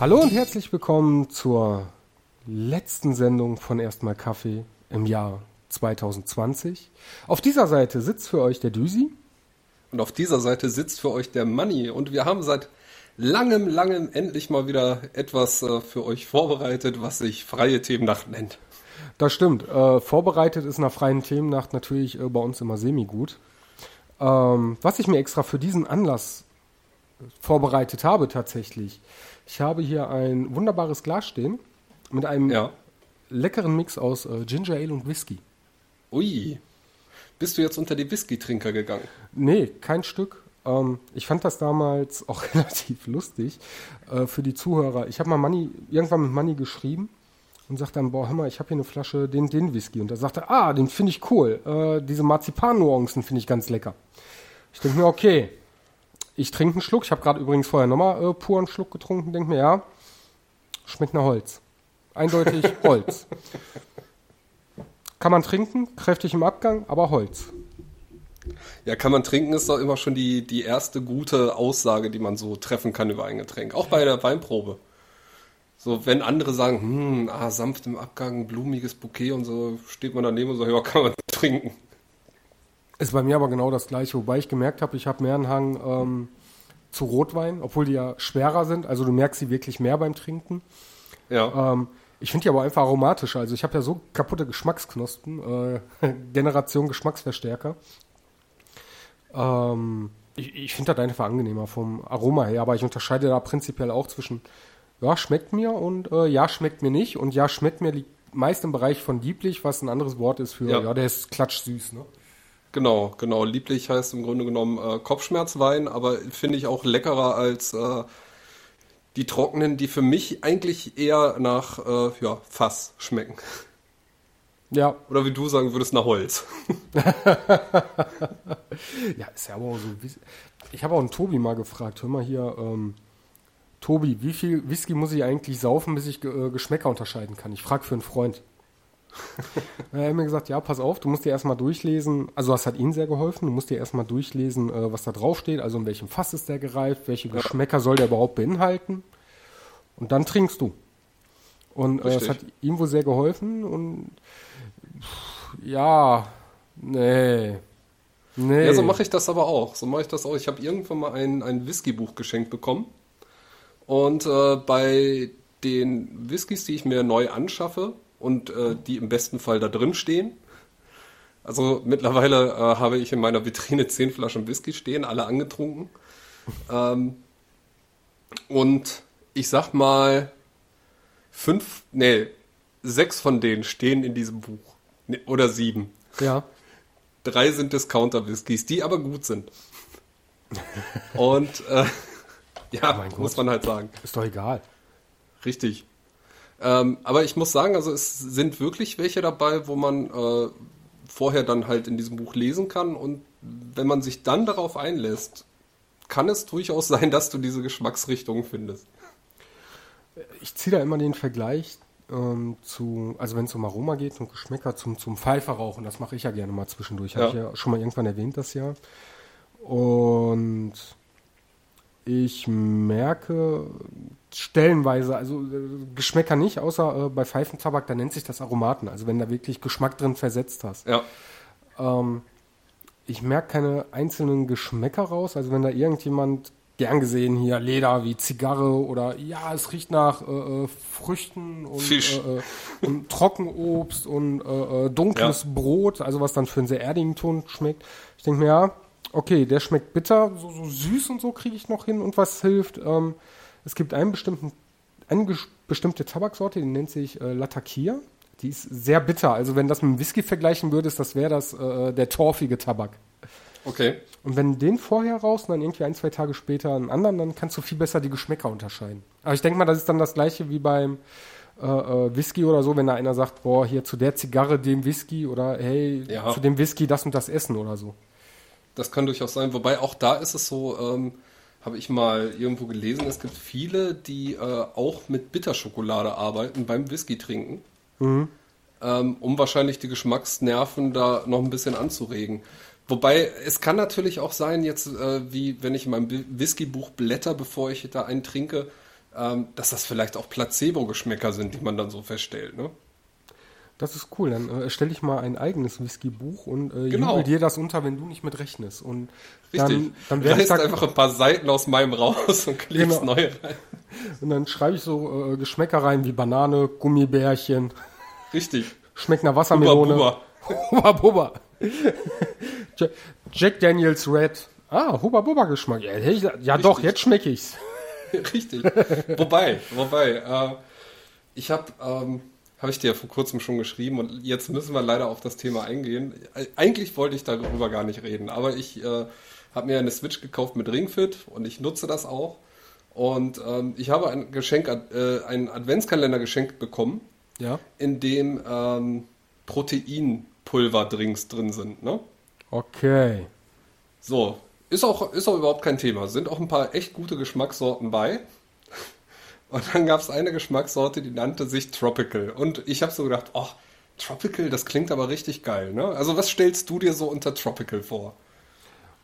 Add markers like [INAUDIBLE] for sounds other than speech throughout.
Hallo und herzlich willkommen zur letzten Sendung von Erstmal Kaffee im Jahr 2020. Auf dieser Seite sitzt für euch der Düsi. Und auf dieser Seite sitzt für euch der Manni. Und wir haben seit langem, langem endlich mal wieder etwas äh, für euch vorbereitet, was sich freie Themennacht nennt. Das stimmt. Äh, vorbereitet ist nach freien Themennacht natürlich äh, bei uns immer semi-gut. Ähm, was ich mir extra für diesen Anlass vorbereitet habe tatsächlich. Ich habe hier ein wunderbares Glas stehen mit einem Ja. leckeren Mix aus äh, Ginger Ale und Whisky. Ui. Bist du jetzt unter die Whisky-Trinker gegangen? Nee, kein Stück. Ähm, ich fand das damals [LAUGHS] auch relativ lustig äh, für die Zuhörer. Ich habe mal Manni, irgendwann mit Manni geschrieben und sagte dann, boah, hör mal, ich habe hier eine Flasche den, den Whisky. Und er sagte, ah, den finde ich cool. Äh, diese Marzipan-Nuancen finde ich ganz lecker. Ich denke mir, okay, ich trinke einen Schluck. Ich habe gerade übrigens vorher nochmal äh, puren Schluck getrunken. Denke mir, ja, schmeckt nach Holz. Eindeutig [LAUGHS] Holz. Kann man trinken, kräftig im Abgang, aber Holz. Ja, kann man trinken, ist doch immer schon die, die erste gute Aussage, die man so treffen kann über ein Getränk. Auch bei der Weinprobe. So, wenn andere sagen, hm, ah, sanft im Abgang, blumiges Bouquet und so, steht man daneben und sagt, ja, kann man [LAUGHS] trinken. Ist bei mir aber genau das gleiche, wobei ich gemerkt habe, ich habe mehr einen Hang ähm, zu Rotwein, obwohl die ja schwerer sind. Also du merkst sie wirklich mehr beim Trinken. Ja. Ähm, ich finde die aber einfach aromatischer. Also ich habe ja so kaputte Geschmacksknospen, äh, [LAUGHS] Generation Geschmacksverstärker. Ähm, ich ich finde das einfach angenehmer vom Aroma her, aber ich unterscheide da prinzipiell auch zwischen ja, schmeckt mir und äh, ja, schmeckt mir nicht. Und ja, schmeckt mir liegt meist im Bereich von lieblich, was ein anderes Wort ist für, ja, Ja. der ist klatschsüß, ne? Genau, genau. Lieblich heißt im Grunde genommen äh, Kopfschmerzwein, aber finde ich auch leckerer als äh, die trockenen, die für mich eigentlich eher nach äh, ja, Fass schmecken. Ja, Oder wie du sagen würdest, nach Holz. [LAUGHS] Ja, ist ja aber auch so. Ich habe auch einen Tobi mal gefragt, hör mal hier, ähm, Tobi, wie viel Whisky muss ich eigentlich saufen, bis ich äh, Geschmäcker unterscheiden kann? Ich frage für einen Freund. [LAUGHS] er hat mir gesagt, ja, pass auf, du musst dir erstmal durchlesen, also das hat ihm sehr geholfen, du musst dir erstmal durchlesen, äh, was da drauf steht, also in welchem Fass ist der gereift, welche Geschmäcker soll der überhaupt beinhalten und dann trinkst du. Und äh, Richtig. hat ihm wohl sehr geholfen und pff, ja, nee. Nee. Ja, so mache ich das aber auch. So mache ich das auch. Ich habe irgendwann mal ein, ein Whiskybuch geschenkt bekommen. Und äh, bei den Whiskys, die ich mir neu anschaffe und äh, die im besten Fall da drin stehen, also mittlerweile äh, habe ich in meiner Vitrine [LAUGHS] zehn Flaschen Whisky stehen, alle angetrunken. ähm, und ich sag mal, fünf, nee, sechs von denen stehen in diesem Buch. Nee, oder sieben. Ja. [LAUGHS] Drei sind Discounter-Whiskys, die aber gut sind. [LAUGHS] Und äh, ja, Gott. muss man halt sagen. Ist doch egal. Richtig. Ähm, aber ich muss sagen, also es sind wirklich welche dabei, wo man äh, vorher dann halt in diesem Buch lesen kann. Und wenn man sich dann darauf einlässt, kann es durchaus [LAUGHS] sein, dass du diese Geschmacksrichtung findest. Ich ziehe da immer den Vergleich ähm, zu, also wenn es um Aroma geht und Geschmäcker zum, zum Pfeiferauchen, das mache ich ja gerne mal zwischendurch. Habe Ja. ich ja schon mal irgendwann erwähnt das Jahr. Und ich merke stellenweise, also äh, Geschmäcker nicht, außer äh, bei Pfeifentabak, da nennt sich das Aromaten. Also wenn da wirklich Geschmack drin versetzt hast. Ja, Ähm, ich merke keine einzelnen Geschmäcker raus. Also wenn da irgendjemand gern gesehen hier Leder wie Zigarre oder ja, es riecht nach äh, äh, Früchten und. Äh, äh, und Trockenobst und äh, dunkles Brot, also was dann für einen sehr erdigen Ton schmeckt. Ich denke mir, ja, okay, der schmeckt bitter, so, so süß und so kriege ich noch hin und was hilft. Ähm, es gibt einen bestimmten, eine bestimmte Tabaksorte, die nennt sich äh, Latakia. Die ist sehr bitter. Also wenn das mit dem Whisky vergleichen würdest, das wäre das äh, der torfige Tabak. okay. Und wenn den vorher raus und dann irgendwie ein, zwei Tage später einen anderen, dann kannst du viel besser die Geschmäcker unterscheiden. Aber ich denke mal, das ist dann das gleiche wie beim äh, äh, Whisky oder so, wenn da einer sagt, boah, hier zu der Zigarre dem Whisky oder hey, Ja. zu dem Whisky das und das Essen oder so. Das kann durchaus sein. Wobei auch da ist es so, ähm, habe ich mal irgendwo gelesen, es gibt viele, die äh, auch mit Bitterschokolade arbeiten beim Whisky trinken, ähm, um wahrscheinlich die Geschmacksnerven da noch ein bisschen anzuregen. Wobei es kann natürlich auch sein, jetzt äh, wie wenn ich in meinem Whiskybuch blätter, bevor ich da einen trinke, ähm, dass das vielleicht auch Placebo-Geschmäcker sind, die man dann so feststellt. Ne? Das ist cool. Dann äh, stelle ich mal ein eigenes Whisky-Buch und äh, Genau. jubel dir das unter, wenn du nicht mit rechnest. Und Richtig. dann, dann ich Reißt da, einfach ein paar Seiten aus meinem raus und klebst [LAUGHS] Genau. neue rein. und dann schreibe ich so äh, Geschmäcker rein wie Banane, Gummibärchen, Richtig. schmeckt nach Buba, Wassermelone. buba. Hubba Bubba. Ja- Jack Daniels Red. Ah, Hubba Bubba Geschmack. Ja, ja doch, jetzt schmecke ich's. [LAUGHS] Richtig. wobei, wobei, äh, ich habe, ähm, habe ich dir ja vor kurzem schon geschrieben und jetzt müssen wir leider auf das Thema eingehen. Äh, Eigentlich wollte ich darüber gar nicht reden, aber ich äh, habe mir eine Switch gekauft mit Ringfit und ich nutze das auch. Und ähm, ich habe ein Geschenk, äh, einen Adventskalender geschenkt bekommen, Ja. in dem ähm, Proteinpulverdrinks drin sind. Ne? Okay. So, ist auch, ist auch überhaupt kein Thema. Sind auch ein paar echt gute Geschmackssorten bei. Und dann gab es eine Geschmackssorte, die nannte sich Tropical. Und ich habe so gedacht, oh, Tropical, das klingt aber richtig geil. Ne? Also was stellst du dir so unter Tropical vor?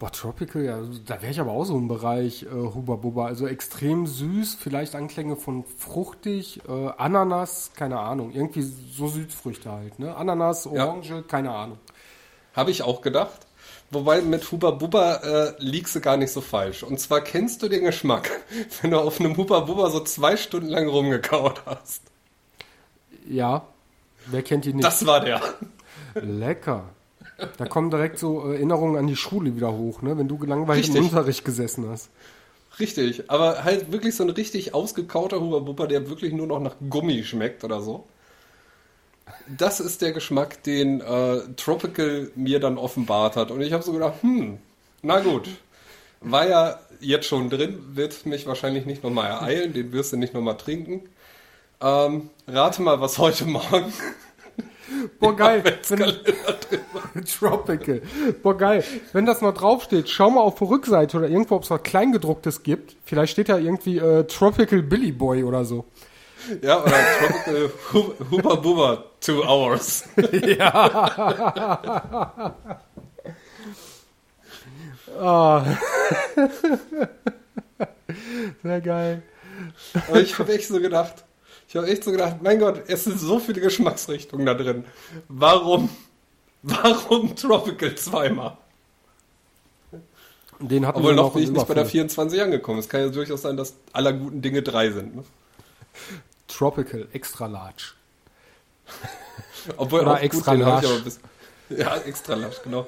Boah, Tropical, ja, da wäre ich aber auch so im Bereich äh, Hubba Bubba. Also extrem süß, vielleicht Anklänge von fruchtig, äh, Ananas, keine Ahnung. Irgendwie so Südfrüchte halt, ne? Ananas, Ja. Orange, keine Ahnung. Habe ich auch gedacht. Wobei mit Huba Bubba äh, liegst du gar nicht so falsch. Und zwar kennst du den Geschmack, [LAUGHS] wenn du auf einem Huba Bubba so zwei Stunden lang rumgekaut hast. Ja, wer kennt die nicht? Das war der. Lecker. Da kommen direkt so äh, Erinnerungen an die Schule wieder hoch, ne? Wenn du gelangweilt im Richtig. Unterricht gesessen hast. Richtig, aber halt wirklich so ein richtig ausgekauter Huba Bubba, der wirklich nur noch nach Gummi schmeckt oder so. Das ist der Geschmack, den äh, Tropical mir dann offenbart hat. Und ich habe so gedacht, hm, na gut. War ja jetzt schon drin, wird mich wahrscheinlich nicht nochmal ereilen, den wirst du nicht nochmal trinken. Ähm, rate mal, was heute Morgen. [LAUGHS] Boah, geil. Wenn, [LAUGHS] Tropical. Boah, geil. Wenn das noch draufsteht, schau mal auf der Rückseite oder irgendwo, ob es was Kleingedrucktes gibt. Vielleicht steht da irgendwie äh, Tropical Billy Boy oder so. Ja, oder Tropical Hu- Huba Bubba Two Hours. [LAUGHS] Ah. [LAUGHS] Sehr geil. Aber ich habe echt so gedacht, ich habe echt so gedacht, mein Gott, es sind so viele Geschmacksrichtungen da drin. Warum, warum Tropical zweimal? Den hatten Obwohl wir noch bin im ich nicht bei der Überfall. 24 angekommen. Es kann ja durchaus sein, dass aller guten Dinge drei sind. Ne? Tropical, extra large. Obwohl Oder extra gut, aber bis, [LAUGHS] Ja, extra lasch, genau.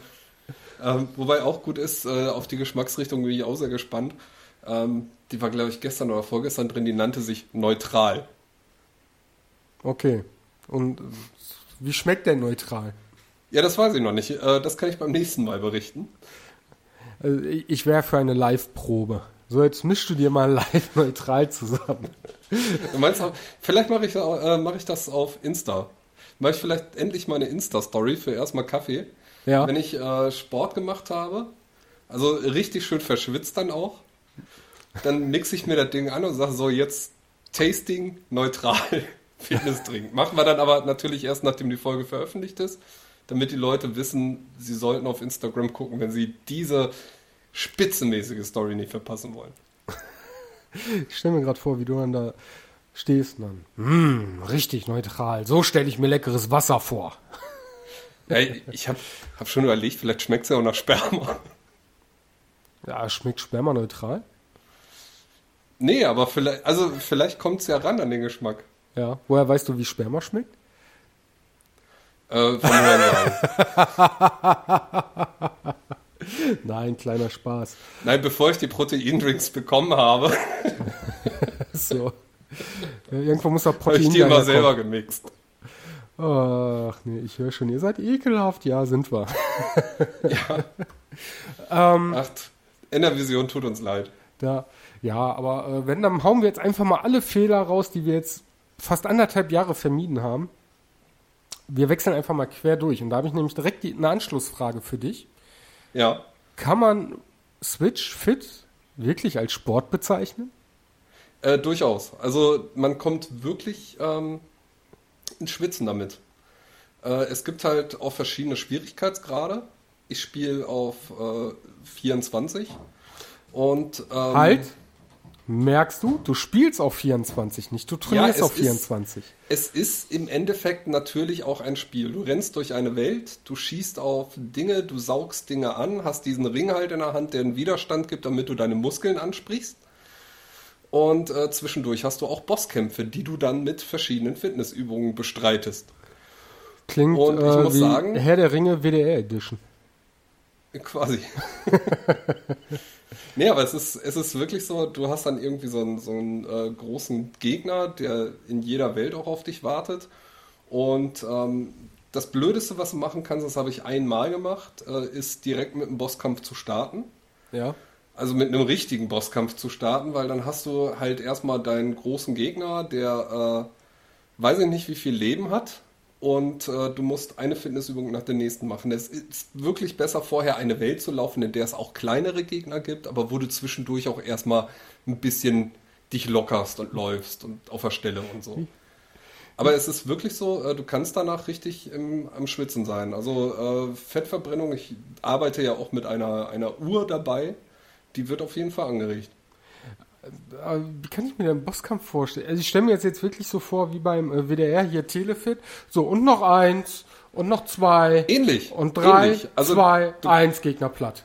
Ähm, wobei auch gut ist, äh, auf die Geschmacksrichtung bin ich auch sehr gespannt. Ähm, die war, glaube ich, gestern oder vorgestern drin, die nannte sich neutral. Okay. Und äh, wie schmeckt der neutral? Ja, das weiß ich noch nicht. Äh, das kann ich beim nächsten Mal berichten. Also ich ich wäre für eine Live-Probe. So, jetzt mischst du dir mal [LAUGHS] live neutral zusammen. Du meinst, auch- vielleicht mache ich, äh, mach ich das auf Insta. Mache ich vielleicht endlich mal eine Insta-Story für erstmal Kaffee. Ja. Wenn ich äh, Sport gemacht habe, also richtig schön verschwitzt dann auch, dann mixe ich mir das Ding an und sage so, jetzt Tasting neutral [LAUGHS] Fitnessdrink. Machen wir dann aber natürlich erst, nachdem die Folge veröffentlicht ist, damit die Leute wissen, sie sollten auf Instagram gucken, wenn sie diese spitzenmäßige Story nicht verpassen wollen. Ich stelle mir gerade vor, wie du dann da stehst und dann, hm, richtig neutral. So stelle ich mir leckeres Wasser vor. Ja, ich habe hab schon überlegt, vielleicht schmeckt es ja auch nach Sperma. Ja, schmeckt Sperma neutral? Nee, aber vielleicht, also vielleicht kommt es ja ran an den Geschmack. Ja. Woher weißt du, wie Sperma schmeckt? Äh, von Hörensagen. [LAUGHS] [LAUGHS] Nein, kleiner Spaß. Nein, bevor ich die Proteindrinks bekommen habe, [LAUGHS] So. Ja, irgendwo muss habe Protein ich die immer selber gemixt. Ach nee, ich höre schon, ihr seid ekelhaft. Ja, sind wir. [LAUGHS] Ach, in der Vision tut uns leid. Da, ja, aber äh, wenn, dann hauen wir jetzt einfach mal alle Fehler raus, die wir jetzt fast anderthalb Jahre vermieden haben. Wir wechseln einfach mal quer durch. Und da habe ich nämlich direkt die, eine Anschlussfrage für dich. Ja, Kann man Switch Fit wirklich als Sport bezeichnen? äh, durchaus. Also man kommt wirklich ähm, ins Schwitzen damit. Äh, es gibt halt auch verschiedene Schwierigkeitsgrade. Ich spiele auf äh, 24 und ähm, Halt. Merkst du? Du spielst auf 24 nicht, du trainierst Ja, auf 24. Es ist im Endeffekt natürlich auch ein Spiel. Du rennst durch eine Welt, du schießt auf Dinge, du saugst Dinge an, hast diesen Ring halt in der Hand, der einen Widerstand gibt, damit du deine Muskeln ansprichst. Und äh, zwischendurch hast du auch Bosskämpfe, die du dann mit verschiedenen Fitnessübungen bestreitest. Klingt Und ich äh, muss wie sagen- Herr der Ringe WDR Edition. Quasi. [LAUGHS] nee, aber es ist, es ist wirklich so, du hast dann irgendwie so einen, so einen äh, großen Gegner, der in jeder Welt auch auf dich wartet. Und ähm, das Blödeste, was du machen kannst, das habe ich einmal gemacht, äh, ist direkt mit einem Bosskampf zu starten. Ja. Also mit einem richtigen Bosskampf zu starten, weil dann hast du halt erstmal deinen großen Gegner, der äh, weiß ich nicht, wie viel Leben hat. Und äh, du musst eine Fitnessübung nach der nächsten machen. Es ist wirklich besser, vorher eine Welt zu laufen, in der es auch kleinere Gegner gibt, aber wo du zwischendurch auch erstmal ein bisschen dich lockerst und läufst und auf der Stelle und so. Aber es ist wirklich so, äh, du kannst danach richtig im, am Schwitzen sein. Also äh, Fettverbrennung, ich arbeite ja auch mit einer, einer Uhr dabei, die wird auf jeden Fall angeregt. Äh, Wie kann ich mir den Bosskampf vorstellen? Also ich stelle mir jetzt, jetzt wirklich so vor, wie beim äh, WDR hier Telefit. So, und noch eins, und noch zwei, Ähnlich. und drei, ähnlich. Also zwei, du, eins, Gegner platt.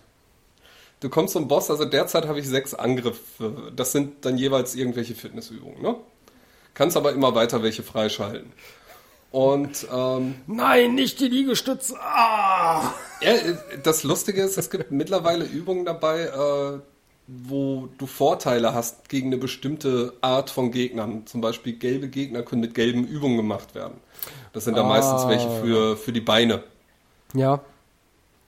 du kommst zum Boss, also derzeit habe ich sechs Angriffe. Das sind dann jeweils irgendwelche Fitnessübungen, ne? Kannst aber immer weiter welche freischalten. Und ähm, Nein, nicht die Liegestütze. Ah! Ja, das Lustige ist, es gibt mittlerweile Übungen dabei, äh, wo du Vorteile hast gegen eine bestimmte Art von Gegnern. Zum Beispiel gelbe Gegner können mit gelben Übungen gemacht werden. Das sind dann Ah. meistens welche für, für die Beine. Ja,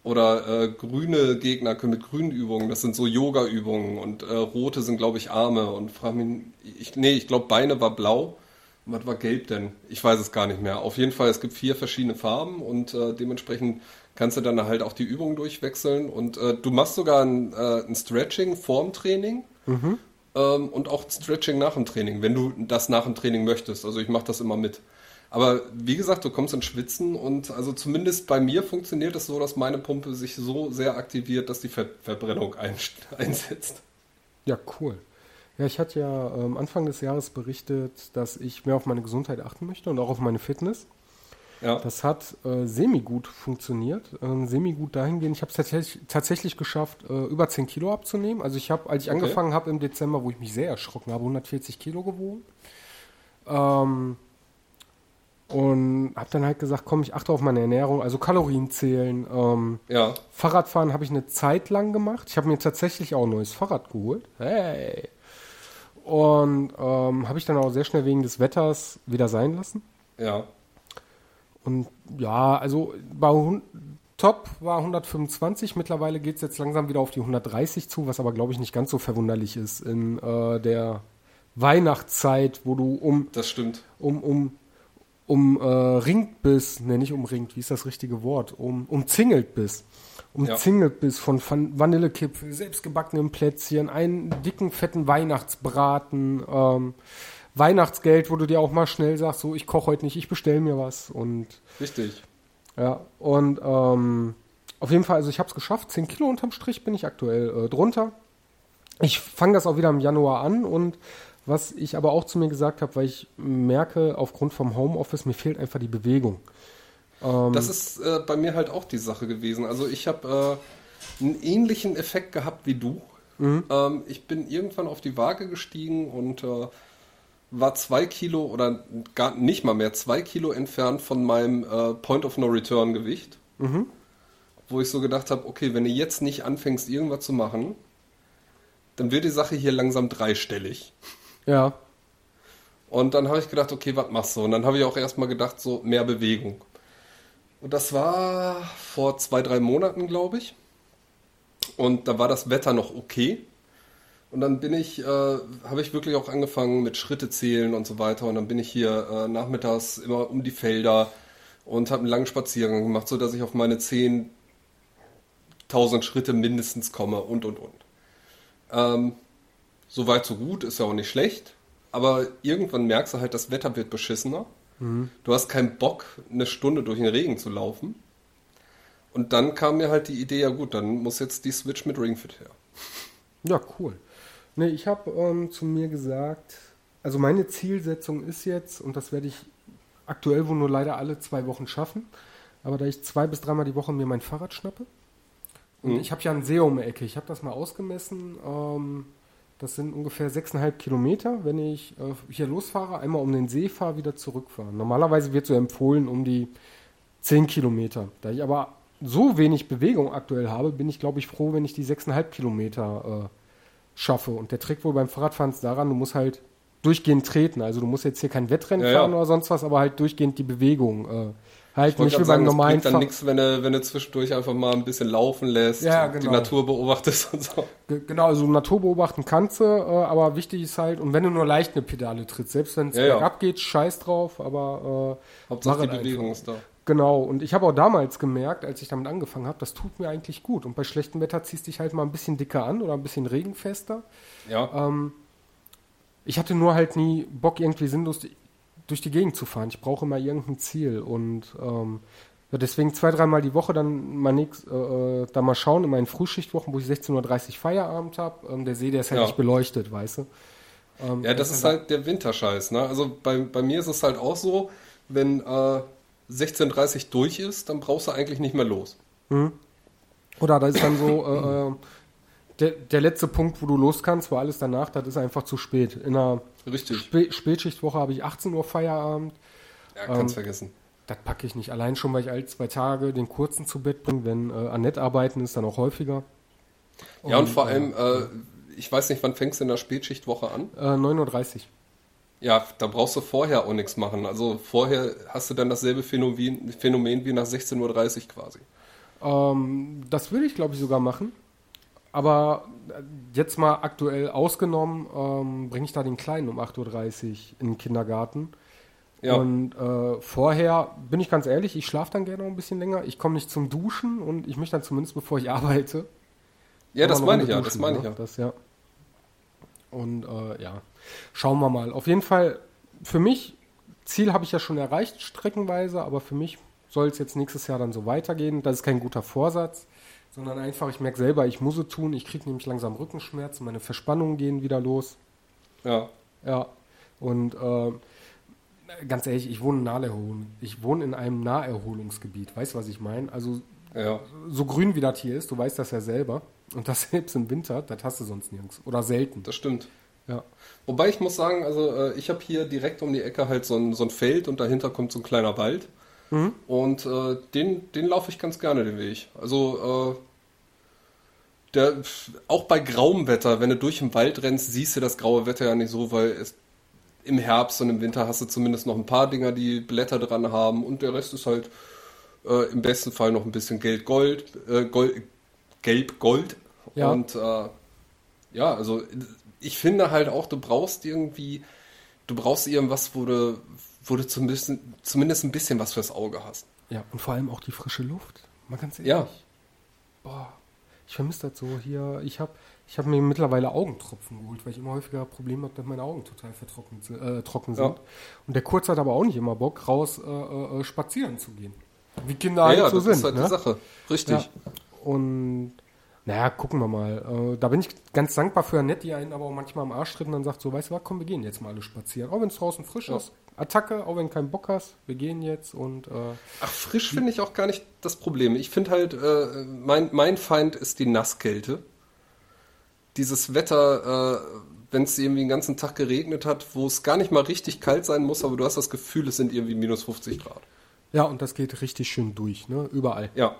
Oder äh, grüne Gegner können mit grünen Übungen, das sind so Yoga-Übungen und äh, rote sind, glaube ich, Arme und frag mich, ich, nee, ich glaube Beine war blau. Und Was war gelb denn? Ich weiß es gar nicht mehr. Auf jeden Fall, es gibt vier verschiedene Farben und äh, dementsprechend kannst du dann halt auch die Übungen durchwechseln und äh, du machst sogar ein, äh, ein Stretching vorm Training ähm, und auch Stretching nach dem Training, wenn du das nach dem Training möchtest. Also ich mache das immer mit. Aber wie gesagt, du kommst ins Schwitzen und also zumindest bei mir funktioniert es so, dass meine Pumpe sich so sehr aktiviert, dass die Fettverbrennung ein, [LAUGHS] einsetzt. ja, cool. Ja, ich hatte ja ähm, Anfang des Jahres berichtet, dass ich mehr auf meine Gesundheit achten möchte und auch auf meine Fitness. Ja, Das hat äh, semi-gut funktioniert. Ähm, semi-gut dahingehend, ich habe es tatsächlich, tatsächlich geschafft, äh, über 10 Kilo abzunehmen. Also ich habe, als ich Okay. angefangen habe im Dezember, wo ich mich sehr erschrocken habe, 140 Kilo gewogen. Ähm, und habe dann halt gesagt, komm, ich achte auf meine Ernährung, also Kalorien zählen. Ähm, ja, Fahrradfahren habe ich eine Zeit lang gemacht. Ich habe mir tatsächlich auch ein neues Fahrrad geholt. Hey. Und ähm, habe ich dann auch sehr schnell wegen des Wetters wieder sein lassen. ja, Und ja, also bei Top war 125, mittlerweile geht es jetzt langsam wieder auf die 130 zu, was aber glaube ich nicht ganz so verwunderlich ist in äh, der Weihnachtszeit, wo du um das stimmt. um um um äh, ringt bist, ne, nicht umringt, wie ist das richtige Wort? Um umzingelt bist. Umzingelt bist von Van Vanillekipfel, selbstgebackenem Plätzchen, einen dicken, fetten Weihnachtsbraten, ähm, Weihnachtsgeld, wo du dir auch mal schnell sagst, so, ich koche heute nicht, ich bestell mir was und Richtig. ja, und ähm, auf jeden Fall, also ich habe es geschafft. 10 Kilo unterm Strich bin ich aktuell äh, drunter. Ich fange das auch wieder im Januar an und was ich aber auch zu mir gesagt habe, weil ich merke, aufgrund vom Homeoffice, mir fehlt einfach die Bewegung. Ähm, Das ist äh, bei mir halt auch die Sache gewesen. Also ich habe äh, einen ähnlichen Effekt gehabt wie du. Ähm, ich bin irgendwann auf die Waage gestiegen und äh, war zwei Kilo oder gar nicht mal mehr zwei Kilo entfernt von meinem äh, Point of No Return Gewicht. Wo ich so gedacht habe, okay, wenn du jetzt nicht anfängst, irgendwas zu machen, dann wird die Sache hier langsam dreistellig. ja, Und dann habe ich gedacht, okay, was machst du? Und dann habe ich auch erstmal gedacht, so mehr Bewegung. Und das war vor zwei, drei Monaten, glaube ich. Und da war das Wetter noch okay. Und dann bin ich, äh, habe ich wirklich auch angefangen mit Schritte zählen und so weiter. Und dann bin ich hier äh, nachmittags immer um die Felder und habe einen langen Spaziergang gemacht, so dass ich auf meine 10.000 Schritte mindestens komme und und und. Ähm, so weit, so gut, ist ja auch nicht schlecht. Aber irgendwann merkst du halt, das Wetter wird beschissener. Du hast keinen Bock, eine Stunde durch den Regen zu laufen. Und dann kam mir halt die Idee, ja gut, dann muss jetzt die Switch mit Ringfit her. ja, cool. Nee, ich habe ähm, zu mir gesagt, also meine Zielsetzung ist jetzt, und das werde ich aktuell wohl nur leider alle zwei Wochen schaffen, aber da ich zwei bis dreimal die Woche mir mein Fahrrad schnappe, und Mhm. ich habe ja einen See um die Ecke, ich habe das mal ausgemessen, ähm, das sind ungefähr 6,5 Kilometer, wenn ich äh, hier losfahre, einmal um den See fahre, wieder zurückfahren. Normalerweise wird so empfohlen um die 10 Kilometer. Da ich aber so wenig Bewegung aktuell habe, bin ich, glaube ich, froh, wenn ich die 6,5 Kilometer äh, schaffe. Und der Trick wohl beim Fahrradfahren ist daran, du musst halt durchgehend treten. Also du musst jetzt hier kein Wettrennen Ja, ja. fahren oder sonst was, aber halt durchgehend die Bewegung. Äh, halt Ich wollte nicht wie beim sagen, es normalen bringt dann nichts, wenn du, wenn du zwischendurch einfach mal ein bisschen laufen lässt, Ja, die genau. Natur beobachtest und so. Ge- Genau, also Natur beobachten kannst du, äh, aber wichtig ist halt, und wenn du nur leicht eine Pedale trittst, selbst wenn es Ja, ja. bergab geht, scheiß drauf, aber äh, Hauptsache die es Bewegung ist da. Genau, und ich habe auch damals gemerkt, als ich damit angefangen habe, das tut mir eigentlich gut. Und bei schlechtem Wetter ziehst dich halt mal ein bisschen dicker an oder ein bisschen regenfester. Ja, Ähm, ich hatte nur halt nie Bock, irgendwie sinnlos durch die Gegend zu fahren. Ich brauche immer irgendein Ziel. Und ähm, ja, deswegen zwei, dreimal die Woche dann mal nix, äh, äh, da mal schauen in meinen Frühschichtwochen, wo ich 16.30 Uhr Feierabend habe. Ähm, der See, der ist halt Ja. nicht beleuchtet, weißt du. Ähm, ja, das ist halt der Winterscheiß. Ne? Also bei, bei mir ist es halt auch so, wenn äh, 16.30 durch ist, dann brauchst du eigentlich nicht mehr los. Oder da ist dann so, äh, äh, der, der letzte Punkt, wo du los kannst, war alles danach, das ist einfach zu spät. In einer. Spä Spätschichtwoche habe ich 18 Uhr Feierabend. Ja, Ähm, kannst vergessen. Das packe ich nicht. Allein schon, weil ich alle zwei Tage den kurzen zu Bett bringe. Wenn äh, Annette arbeiten ist, dann auch häufiger. Ja, und vor äh, allem, äh, ich weiß nicht, wann fängst du in der Spätschichtwoche an? Äh, 9.30 Uhr. Ja, da brauchst du vorher auch nichts machen. Also vorher hast du dann dasselbe Phänomen, Phänomen wie nach 16.30 Uhr quasi. Ähm, das will ich, glaube ich, sogar machen. Aber jetzt mal aktuell ausgenommen, ähm, bringe ich da den Kleinen um 8.30 Uhr in den Kindergarten. Ja, Und äh, vorher, bin ich ganz ehrlich, ich schlafe dann gerne noch ein bisschen länger. Ich komme nicht zum Duschen und ich möchte dann zumindest, bevor ich arbeite. ja das meine eine ich ja, duschen, das meine ich ne? ja. Das, ja. Und äh, ja, schauen wir mal. Auf jeden Fall, für mich, Ziel habe ich ja schon erreicht, streckenweise, aber für mich soll es jetzt nächstes Jahr dann so weitergehen. Das ist kein guter Vorsatz, sondern einfach, ich merke selber, ich muss es tun. Ich kriege nämlich langsam Rückenschmerzen, meine Verspannungen gehen wieder los. Ja, Ja, und äh, ganz ehrlich, ich wohne in Naherholung. Ich wohne in einem Naherholungsgebiet. Weißt du, was ich meine? Also ja. so grün wie das hier ist, du weißt das ja selber. Und das [LAUGHS] selbst im Winter, das hast du sonst nirgends. Oder selten. Das stimmt. Ja. Wobei ich muss sagen, also äh, ich habe hier direkt um die Ecke halt so ein, so ein Feld und dahinter kommt so ein kleiner Wald. Mhm. Und äh, den, den laufe ich ganz gerne den Weg. Also äh, der, auch bei grauem Wetter, wenn du durch den Wald rennst, siehst du das graue Wetter ja nicht so, weil es im Herbst und im Winter hast du zumindest noch ein paar Dinger, die Blätter dran haben und der Rest ist halt äh, im besten Fall noch ein bisschen Geld, Gold, äh, Gold Gelb, Gold. Ja. Und äh, ja, also ich finde halt auch, du brauchst irgendwie, du brauchst irgendwas, wo du, wo du zumindest, zumindest ein bisschen was fürs Auge hast. Ja, und vor allem auch die frische Luft. Mal ganz ehrlich. Ja. Boah, ich vermisse das so hier. Ich habe ich hab mir mittlerweile Augentropfen geholt, weil ich immer häufiger Probleme habe, dass meine Augen total vertrocknet äh, trocken sind. Ja. Und der Kurz hat aber auch nicht immer Bock, raus äh, äh, spazieren zu gehen. Wie Kinder Ja, halt ja, so das sind. ist halt ne? die Sache. Richtig. Ja. Und naja, gucken wir mal. Äh, da bin ich ganz dankbar für Annette, die einen aber auch manchmal am Arsch tritt und dann sagt so, weißt du was, komm, wir gehen jetzt mal alle spazieren. Auch wenn es draußen frisch Ja. ist. Attacke, auch wenn du keinen Bock hast, wir gehen jetzt und äh, Ach, frisch finde ich auch gar nicht das Problem. Ich finde halt, äh, mein, mein Feind ist die Nasskälte. Dieses Wetter, äh, wenn es irgendwie den ganzen Tag geregnet hat, wo es gar nicht mal richtig kalt sein muss, aber du hast das Gefühl, es sind irgendwie minus 50 Grad. ja, und das geht richtig schön durch, ne? Überall. Ja,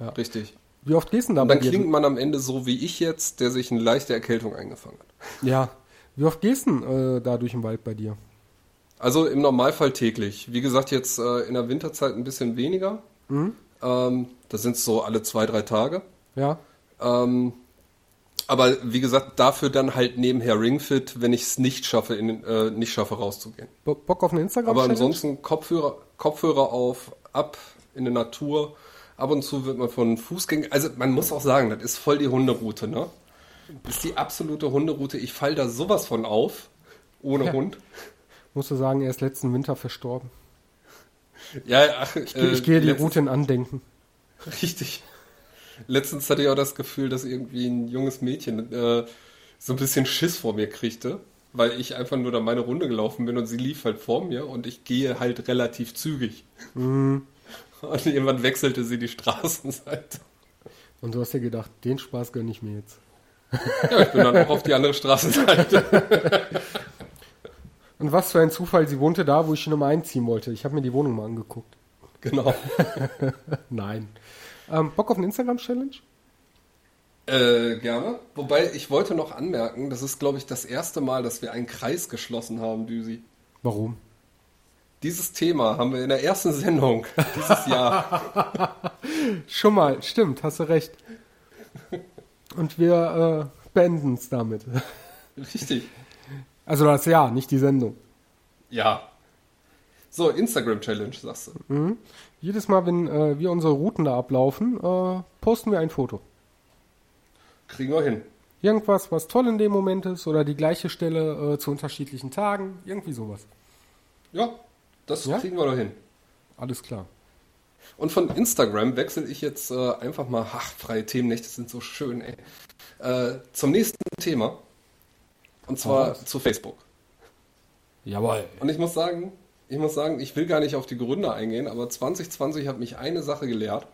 Ja. richtig. Wie oft gehst du denn da Und dann klingt man am Ende so wie ich jetzt, der sich eine leichte Erkältung eingefangen hat. Ja. Wie oft gehst du denn, äh, da durch den Wald bei dir? Also im Normalfall täglich. Wie gesagt, jetzt äh, in der Winterzeit ein bisschen weniger. Mhm. Ähm, da sind es so alle zwei, drei Tage. Ja. Ähm, aber wie gesagt, dafür dann halt nebenher Ringfit, wenn ich es nicht schaffe, in, äh, nicht schaffe rauszugehen. Bo- Bock auf eine instagram Aber ansonsten Kopfhörer, Kopfhörer auf, ab in der Natur. Ab und zu wird man von Fußgängern, also man muss auch sagen, das ist voll die Hunderoute, ne? Das ist die absolute Hunderoute. Ich fall da sowas von auf, ohne Ja. Hund. Musst du sagen, er ist letzten Winter verstorben. Ja, ach, Ich, geh- ich gehe die Route in Andenken. Richtig. Letztens hatte ich auch das Gefühl, dass irgendwie ein junges Mädchen äh, so ein bisschen Schiss vor mir kriegte, weil ich einfach nur da meine Runde gelaufen bin und sie lief halt vor mir und ich gehe halt relativ zügig. Und irgendwann wechselte sie die Straßenseite. Und du hast dir gedacht, den Spaß gönne ich mir jetzt. Ja, ich bin dann auch auf die andere Straßenseite. [LAUGHS] Und was für ein Zufall, sie wohnte da, wo ich schon immer einziehen wollte. Ich habe mir die Wohnung mal angeguckt. Genau. [LAUGHS] Nein. Ähm, Bock auf eine Instagram-Challenge? Äh, gerne. Wobei, ich wollte noch anmerken, das ist, glaube ich, das erste Mal, dass wir einen Kreis geschlossen haben, Düsi. Warum? Dieses Thema haben wir in der ersten Sendung dieses Jahr. [LAUGHS] Schon mal, stimmt, hast du recht. Und wir äh, beenden es damit. Richtig. Also das Jahr, nicht die Sendung. Ja. So, Instagram-Challenge, sagst du. Jedes Mal, wenn äh, wir unsere Routen da ablaufen, äh, posten wir ein Foto. Kriegen wir hin. Irgendwas, was toll in dem Moment ist oder die gleiche Stelle äh, zu unterschiedlichen Tagen. Irgendwie sowas. Ja, das Ja? kriegen wir doch hin. Alles klar. Und von Instagram wechsle ich jetzt äh, einfach mal, ach, freie Themennächte sind so schön, ey. Äh, zum nächsten Thema. Und zwar was? zu Facebook. Jawohl. Und ich muss sagen, ich muss sagen, ich will gar nicht auf die Gründe eingehen, aber 2020 hat mich eine Sache gelehrt.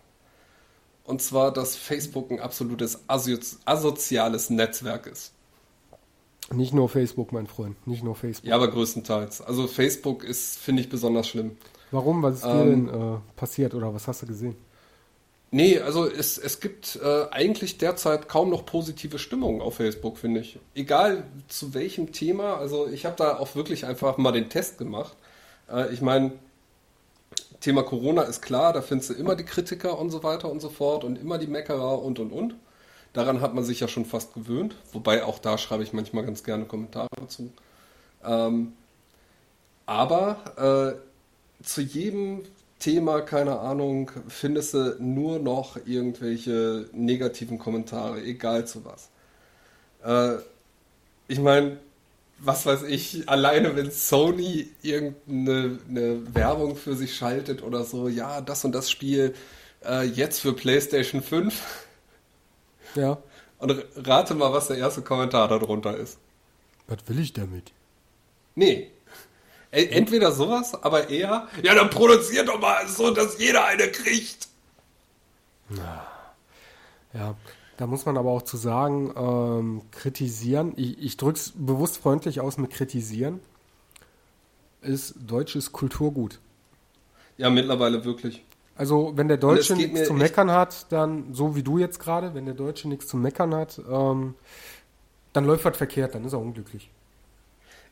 Und zwar, dass Facebook ein absolutes asoziales Netzwerk ist. Nicht nur Facebook, mein Freund. Nicht nur Facebook. Ja, aber größtenteils. Also Facebook ist, finde ich, besonders schlimm. Warum? Was ist dir Ähm, denn äh, passiert oder was hast du gesehen? Nee, also es, es gibt äh, eigentlich derzeit kaum noch positive Stimmung auf Facebook, finde ich. Egal zu welchem Thema. Also ich habe da auch wirklich einfach mal den Test gemacht. Äh, ich meine, Thema Corona ist klar, da findest du immer die Kritiker und so weiter und so fort und immer die Meckerer und und und. Daran hat man sich ja schon fast gewöhnt. Wobei auch da schreibe ich manchmal ganz gerne Kommentare zu. Ähm, aber äh, zu jedem Thema, keine Ahnung, findest du nur noch irgendwelche negativen Kommentare, egal zu was. Äh, ich meine, was weiß ich, alleine wenn Sony irgendeine eine Werbung für sich schaltet oder so, ja, das und das Spiel äh, jetzt für PlayStation 5. Ja. Und rate mal, was der erste Kommentar darunter ist. Was will ich damit? Nee. Entweder sowas, aber eher, ja, dann produziert doch mal so, dass jeder eine kriegt. Ja, da muss man aber auch zu sagen, ähm, kritisieren, ich, ich drücke es bewusst freundlich aus mit kritisieren, ist deutsches Kulturgut. Ja, mittlerweile wirklich. Also wenn der Deutsche nichts zu meckern hat, dann, so wie du jetzt gerade, wenn der Deutsche nichts zu meckern hat, ähm, dann läuft was verkehrt, dann ist er unglücklich.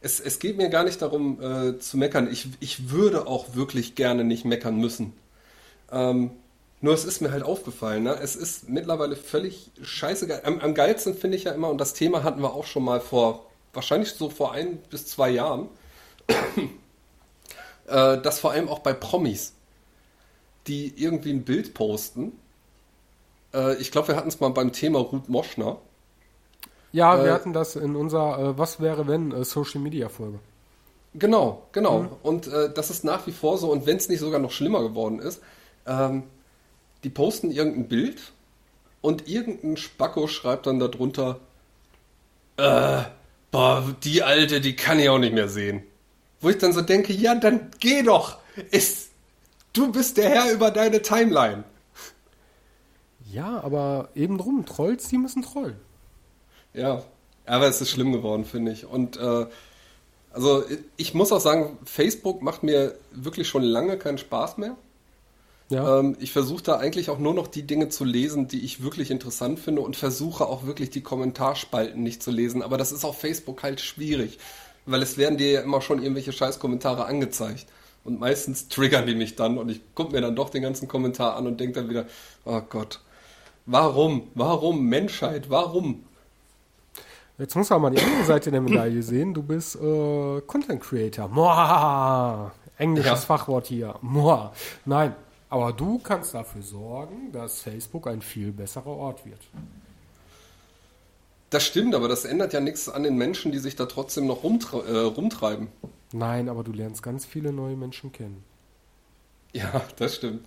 Es, es geht mir gar nicht darum äh, zu meckern. Ich, ich würde auch wirklich gerne nicht meckern müssen. Ähm, nur es ist mir halt aufgefallen. Ne? Es ist mittlerweile völlig scheißegal. Am, am geilsten finde ich ja immer, und das Thema hatten wir auch schon mal vor, wahrscheinlich so vor ein bis zwei Jahren, [CLEARS THROAT] äh, dass vor allem auch bei Promis, die irgendwie ein Bild posten. Äh, ich glaube, wir hatten es mal beim Thema Ruth Moschner. Ja, wir Äh, hatten das in unserer äh, Was wäre wenn äh, Social Media Folge. Genau, genau. Und äh, das ist nach wie vor so. Und wenn es nicht sogar noch schlimmer geworden ist, ähm, die posten irgendein Bild und irgendein Spacko schreibt dann darunter, äh, boah, die Alte, die kann ich auch nicht mehr sehen. Wo ich dann so denke, ja, dann geh doch. Ist, du bist der Herr über deine Timeline. Ja, aber eben drum, Trolls, die müssen trollen. Ja, aber es ist schlimm geworden, finde ich. Und äh, also ich muss auch sagen, Facebook macht mir wirklich schon lange keinen Spaß mehr. Ja. Ähm, ich versuche da eigentlich auch nur noch die Dinge zu lesen, die ich wirklich interessant finde und versuche auch wirklich die Kommentarspalten nicht zu lesen. Aber das ist auf Facebook halt schwierig, weil es werden dir ja immer schon irgendwelche Scheißkommentare angezeigt. Und meistens triggern die mich dann und ich gucke mir dann doch den ganzen Kommentar an und denke dann wieder, oh Gott, warum? Warum? Menschheit, warum? Jetzt muss man mal die andere Seite der Medaille [CLEARS THROAT] sehen. Du bist äh, Content Creator. Moa. Englisches Ja. Fachwort hier. Moa. Nein, aber du kannst dafür sorgen, dass Facebook ein viel besserer Ort wird. Das stimmt, aber das ändert ja nichts an den Menschen, die sich da trotzdem noch rumtre äh, rumtreiben. Nein, aber du lernst ganz viele neue Menschen kennen. Ja, das stimmt.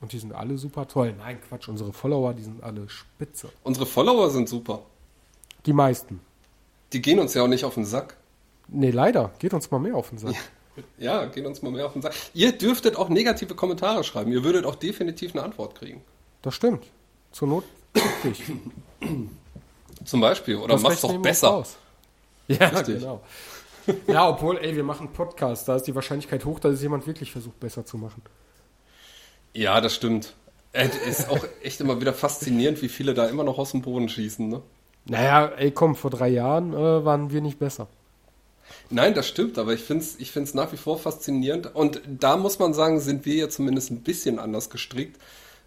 Und die sind alle super toll. Nein, Quatsch, unsere Follower, die sind alle spitze. Unsere Follower sind super. Die meisten. Die gehen uns ja auch nicht auf den Sack. Nee, leider. Geht uns mal mehr auf den Sack. Ja, gehen uns mal mehr auf den Sack. Ihr dürftet auch negative Kommentare schreiben. Ihr würdet auch definitiv eine Antwort kriegen. Das stimmt. Zur Not. Zum Beispiel. Oder Das mach's doch besser. Ja, Richtig. genau. [LAUGHS] Ja, obwohl, ey, wir machen Podcast. Da ist die Wahrscheinlichkeit hoch, dass es jemand wirklich versucht, besser zu machen. Ja, das stimmt. Es ist auch echt immer wieder faszinierend, wie viele da immer noch aus dem Boden schießen. Ne? Naja, ey, komm, vor drei Jahren äh, waren wir nicht besser. Nein, das stimmt, aber ich finde es ich find's nach wie vor faszinierend. Und da muss man sagen, sind wir ja zumindest ein bisschen anders gestrickt.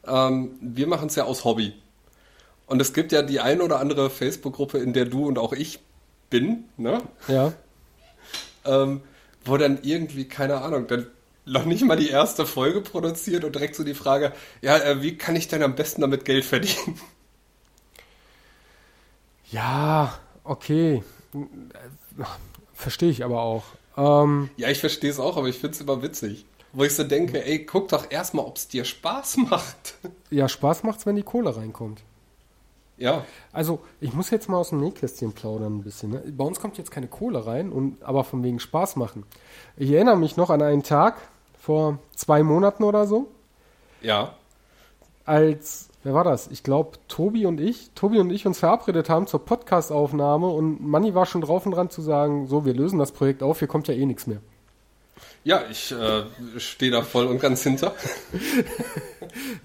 Ähm, wir machen es ja aus Hobby. Und es gibt ja die ein oder andere Facebook-Gruppe, in der du und auch ich bin, ne? Ja. Ähm, wo dann irgendwie, keine Ahnung, dann noch nicht mal die erste Folge produziert und direkt so die Frage, ja, äh, wie kann ich denn am besten damit Geld verdienen? Ja, okay. Verstehe ich aber auch. Ähm, Ja, ich verstehe es auch, aber ich finde es immer witzig. Wo ich so denke, ey, guck doch erstmal, ob es dir Spaß macht. ja, Spaß macht's, wenn die Kohle reinkommt. Ja, Also, ich muss jetzt mal aus dem Nähkästchen plaudern ein bisschen. Ne? Bei uns kommt jetzt keine Kohle rein, und, aber von wegen Spaß machen. Ich erinnere mich noch an einen Tag vor zwei Monaten oder so, ja, als, wer war das? Ich glaube, Tobi und ich, Tobi und ich uns verabredet haben zur Podcastaufnahme und Manni war schon drauf und dran zu sagen, so, wir lösen das Projekt auf, hier kommt ja eh nichts mehr. Ja, ich äh, stehe da voll und ganz hinter. [LAUGHS]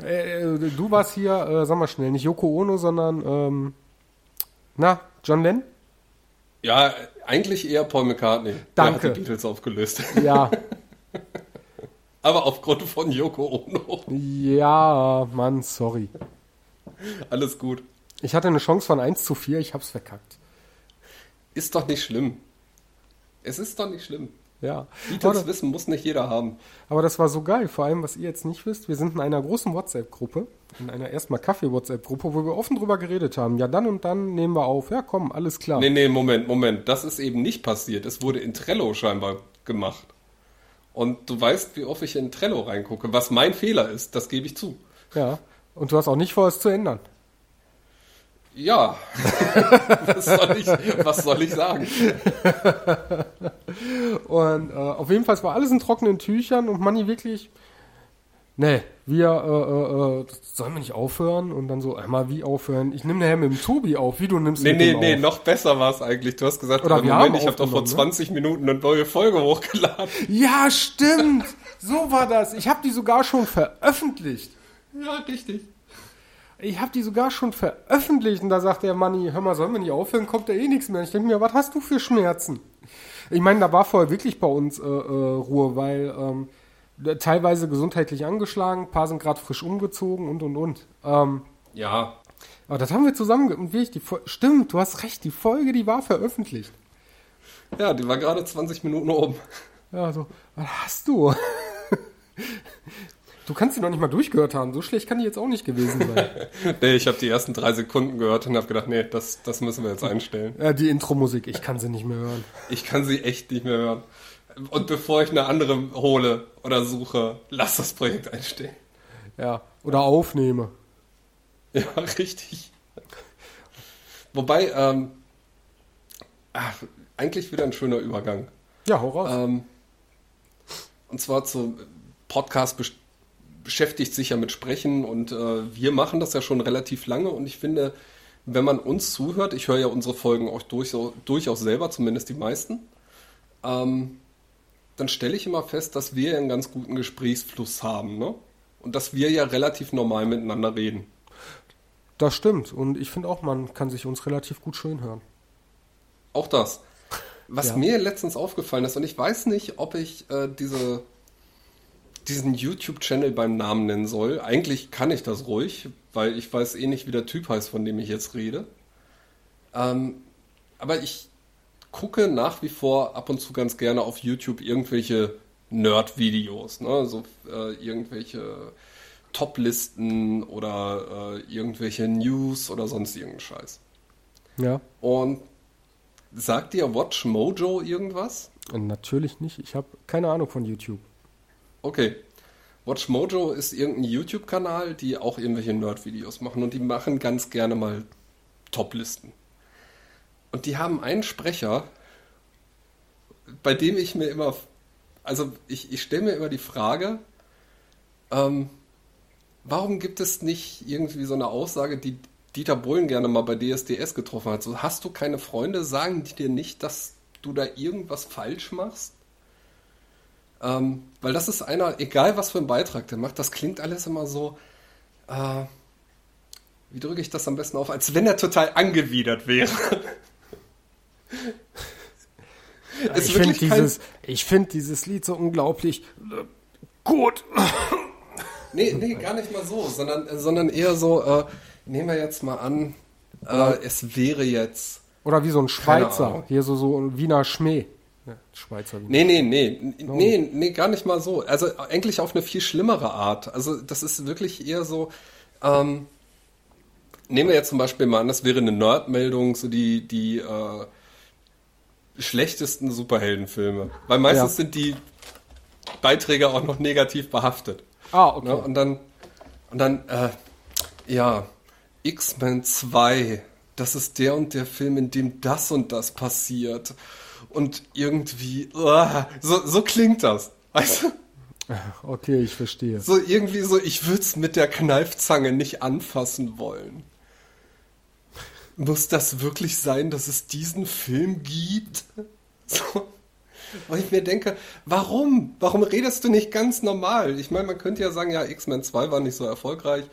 Äh, äh, du warst hier, äh, sag mal schnell, nicht Yoko Ono, sondern, ähm, na, John Lennon? Ja, eigentlich eher Paul McCartney. Danke. Der hat die Beatles aufgelöst. [LAUGHS] Ja, [LAUGHS] Aber aufgrund von Yoko Ono. ja, Mann, sorry. Alles gut. Ich hatte eine Chance von 1 zu 4, ich hab's verkackt. Ist doch nicht schlimm. Es ist doch nicht schlimm. Ja. Aber, wissen muss nicht jeder haben. aber das war so geil, vor allem, was ihr jetzt nicht wisst, wir sind in einer großen WhatsApp-Gruppe, in einer erstmal Kaffee-WhatsApp-Gruppe, wo wir offen drüber geredet haben. Ja, dann und dann nehmen wir auf. Ja, komm, alles klar. Nee, nee, Moment, Moment. Das ist eben nicht passiert. Es wurde in Trello scheinbar gemacht. Und du weißt, wie oft ich in Trello reingucke. Was mein Fehler ist, das gebe ich zu. Ja. Und du hast auch nicht vor, es zu ändern. Ja. [LAUGHS] was, soll ich, was soll ich sagen? [LAUGHS] Und äh, auf jeden Fall war alles in trockenen Tüchern und Manni wirklich, nee, wir, äh, äh, äh, sollen wir nicht aufhören? Und dann so, einmal wie aufhören? Ich nehme nachher mit dem Tobi auf, wie du nimmst Nee, mit nee, dem nee, auf. noch besser war es eigentlich. Du hast gesagt, Oder Moment, haben ich habe doch vor aufgenommen, ne? 20 Minuten eine neue Folge hochgeladen. Ja, stimmt! So war das. Ich habe die sogar schon veröffentlicht. Ja, richtig. Ich habe die sogar schon veröffentlicht und da sagt der Manni, hör mal, sollen wir nicht aufhören, kommt da eh nichts mehr. Ich denke mir, was hast du für Schmerzen? Ich meine, da war vorher wirklich bei uns äh, äh, Ruhe, weil ähm, teilweise gesundheitlich angeschlagen, ein paar sind gerade frisch umgezogen und und und. Ähm, Ja, aber das haben wir zusammen und wie ich die Fol- Stimmt, du hast recht, die Folge, die war veröffentlicht. ja, die war gerade 20 Minuten oben. Ja, so, was hast du? Du kannst sie noch nicht mal durchgehört haben. So schlecht kann die jetzt auch nicht gewesen sein. [LAUGHS] Nee, ich habe die ersten drei Sekunden gehört und habe gedacht, nee, das, das müssen wir jetzt einstellen. ja, die Intro-Musik, ich kann sie nicht mehr hören. Ich kann sie echt nicht mehr hören. Und bevor ich eine andere hole oder suche, lass das Projekt einstellen. Ja, oder aufnehme. Ja, [LAUGHS] richtig. Wobei, ähm, ach, eigentlich wieder ein schöner Übergang. Ja, hau raus. Ähm, und zwar zu Podcast besch- beschäftigt sich ja mit Sprechen und äh, wir machen das ja schon relativ lange und ich finde, wenn man uns zuhört, ich höre ja unsere Folgen auch durchaus, durchaus selber, zumindest die meisten, ähm, dann stelle ich immer fest, dass wir ja einen ganz guten Gesprächsfluss haben, ne? Und dass wir ja relativ normal miteinander reden. Das stimmt. Und ich finde auch, man kann sich uns relativ gut schön hören. Auch das. Was Ja. mir letztens aufgefallen ist, und ich weiß nicht, ob ich äh, diese, diesen YouTube-Channel beim Namen nennen soll. Eigentlich kann ich das ruhig, weil ich weiß eh nicht, wie der Typ heißt, von dem ich jetzt rede. Ähm, aber ich gucke nach wie vor ab und zu ganz gerne auf YouTube irgendwelche Nerd-Videos, ne? so äh, irgendwelche Top-Listen oder äh, irgendwelche News oder sonst irgendeinen Scheiß. Ja. Und sagt dir Watch Mojo irgendwas? Und natürlich nicht. Ich habe keine Ahnung von YouTube. Okay. Watch Mojo ist irgendein YouTube-Kanal, die auch irgendwelche Nerd-Videos machen und die machen ganz gerne mal Top-Listen. Und die haben einen Sprecher, bei dem ich mir immer, also ich, ich stelle mir immer die Frage, ähm, warum gibt es nicht irgendwie so eine Aussage, die Dieter Bohlen gerne mal bei DSDS getroffen hat? So, hast du keine Freunde? Sagen die dir nicht, dass du da irgendwas falsch machst? Ähm, weil das ist einer, egal was für einen Beitrag der macht, das klingt alles immer so, äh, wie drücke ich das am besten auf, als wenn er total angewidert wäre. [LAUGHS] ich finde dieses, find dieses Lied so unglaublich äh, gut. [LAUGHS] nee, nee, gar nicht mal so, sondern, sondern eher so, äh, nehmen wir jetzt mal an, äh, es wäre jetzt. Oder wie so ein Schweizer, hier so, so ein Wiener Schmäh. Ja, Schweizer Wiener. Nee, nee, nee, no. nee, nee, gar nicht mal so. Also eigentlich auf eine viel schlimmere Art. Also das ist wirklich eher so, ähm, nehmen wir jetzt zum Beispiel mal an, das wäre eine Nerdmeldung, so die, die äh, schlechtesten Superheldenfilme. Weil meistens ja. sind die Beiträge auch noch negativ behaftet. Ah, okay. Ne? Und dann, und dann, äh, ja, X-Men 2, das ist der und der Film, in dem das und das passiert. Und irgendwie, uh, so, so klingt das. Weißt du? [LAUGHS] Okay, ich verstehe. So irgendwie so, ich würde es mit der Kneifzange nicht anfassen wollen. Muss das wirklich sein, dass es diesen Film gibt? So. Weil ich mir denke, warum? Warum redest du nicht ganz normal? Ich meine, man könnte ja sagen, ja, X-Men 2 war nicht so erfolgreich,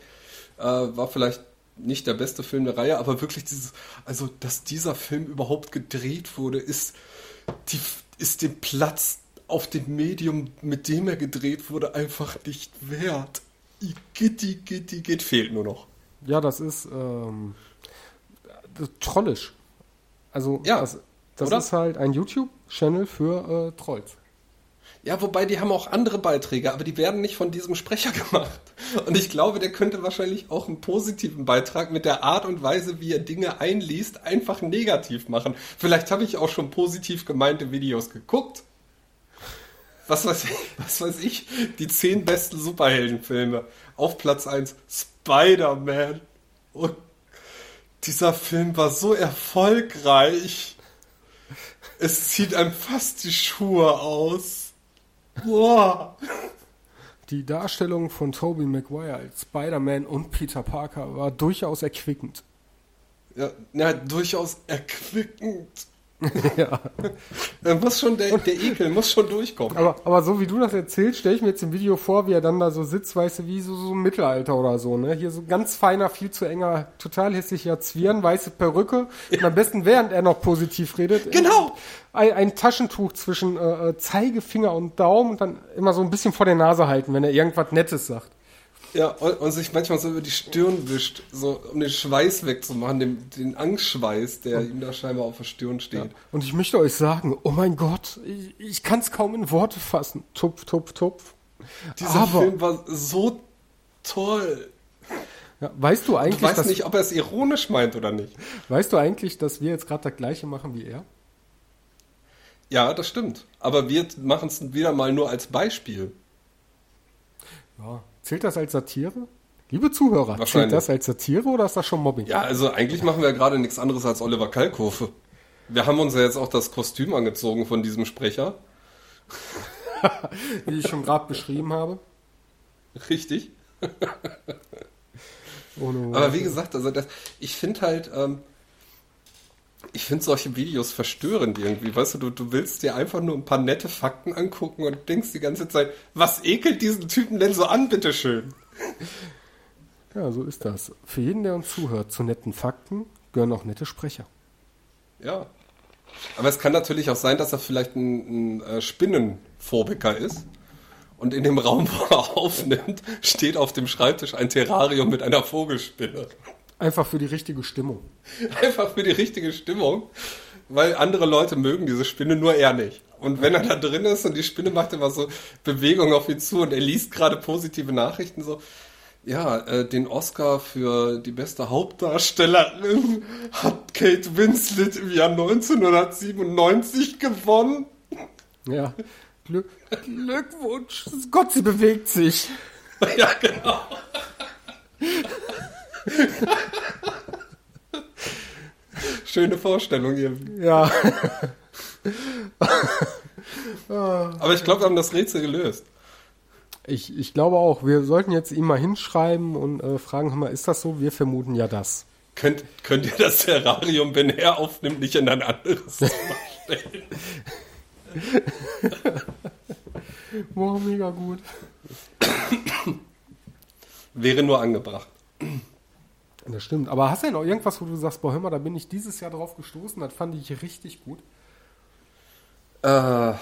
äh, war vielleicht nicht der beste Film der Reihe, aber wirklich dieses, also, dass dieser Film überhaupt gedreht wurde, ist, die, ist dem Platz auf dem Medium, mit dem er gedreht wurde, einfach nicht wert. Gitti, gitti, geht fehlt nur noch. Ja, das ist, ähm, trollisch. Also, ja, das, das ist halt ein YouTube-Channel für äh, Trolls. Ja, wobei die haben auch andere Beiträge, aber die werden nicht von diesem Sprecher [LAUGHS] gemacht. Und ich glaube, der könnte wahrscheinlich auch einen positiven Beitrag mit der Art und Weise, wie er Dinge einliest, einfach negativ machen. Vielleicht habe ich auch schon positiv gemeinte Videos geguckt. Was weiß ich, [LAUGHS] was weiß ich, die zehn besten Superheldenfilme. Auf Platz 1 Spider-Man. Und dieser Film war so erfolgreich. Es zieht einem fast die Schuhe aus. Boah. Die Darstellung von Tobey Maguire als Spider-Man und Peter Parker war durchaus erquickend. Ja, ja durchaus erquickend. [LAUGHS] ja. Da muss schon der, der Ekel muss schon durchkommen. Aber, aber so wie du das erzählst, stelle ich mir jetzt im Video vor, wie er dann da so sitzt, weißt du, wie so, so im Mittelalter oder so, ne? Hier so ganz feiner, viel zu enger, total hässlicher Zwirn, weiße Perücke. Ja. Und am besten, während er noch positiv redet. Genau! Ein, ein Taschentuch zwischen äh, äh, Zeigefinger und Daumen und dann immer so ein bisschen vor der Nase halten, wenn er irgendwas Nettes sagt. Ja, und, und, sich manchmal so über die Stirn wischt, so um den Schweiß wegzumachen, den, den Angstschweiß, der ihm da scheinbar auf der Stirn steht. Ja. Und ich möchte euch sagen, oh mein Gott, ich, ich kann es kaum in Worte fassen. Tupf, tupf, tupf. Dieser Aber, Film war so toll. Ja, weißt du eigentlich, ich weiß nicht, ob er es ironisch meint oder nicht. Weißt du eigentlich, dass wir jetzt gerade das gleiche machen wie er? Ja, das stimmt. Aber wir machen es wieder mal nur als Beispiel. Ja, Zählt das als Satire? Liebe Zuhörer, zählt das als Satire oder ist das schon Mobbing? Ja, also eigentlich machen wir ja gerade nichts anderes als Oliver Kalkofe. Wir haben uns ja jetzt auch das Kostüm angezogen von diesem Sprecher. [LAUGHS] Wie ich schon gerade beschrieben habe. Richtig. Aber wie gesagt, also das, ich finde halt, ähm, ich finde solche Videos verstörend irgendwie. Weißt du, du, du willst dir einfach nur ein paar nette Fakten angucken und denkst die ganze Zeit, was ekelt diesen Typen denn so an, bitteschön? Ja, so ist das. Für jeden, der uns zuhört, zu netten Fakten gehören auch nette Sprecher. Ja. Aber es kann natürlich auch sein, dass er vielleicht ein, ein äh, Spinnenphobiker ist. Und in dem Raum, wo er [LAUGHS] aufnimmt, steht auf dem Schreibtisch ein Terrarium mit einer Vogelspinne. Einfach für die richtige Stimmung. [LAUGHS] Einfach für die richtige Stimmung, weil andere Leute mögen diese Spinne, nur er nicht. Und wenn er da drin ist und die Spinne macht immer so Bewegungen auf ihn zu und er liest gerade positive Nachrichten so, ja, äh, den Oscar für die beste Hauptdarstellerin [LAUGHS] hat Kate Winslet im Jahr 1997 gewonnen. Ja, Glück, Glückwunsch. Gott, sie bewegt sich. [LAUGHS] Ja, genau. [LAUGHS] Schöne Vorstellung hier. Ja. [LAUGHS] Aber ich glaube, wir haben das Rätsel gelöst. Ich, ich glaube auch, wir sollten jetzt ihm mal hinschreiben und äh, fragen, hör mal, ist das so? Wir vermuten ja das. Könnt, könnt ihr das Terrarium, wenn er aufnimmt, nicht in ein anderes Zimmer [LAUGHS] stellen? Boah, mega gut. Wäre nur angebracht. Das stimmt. Aber hast du denn noch irgendwas, wo du sagst, boah, hör mal, da bin ich dieses Jahr drauf gestoßen, das fand ich richtig gut. Äh,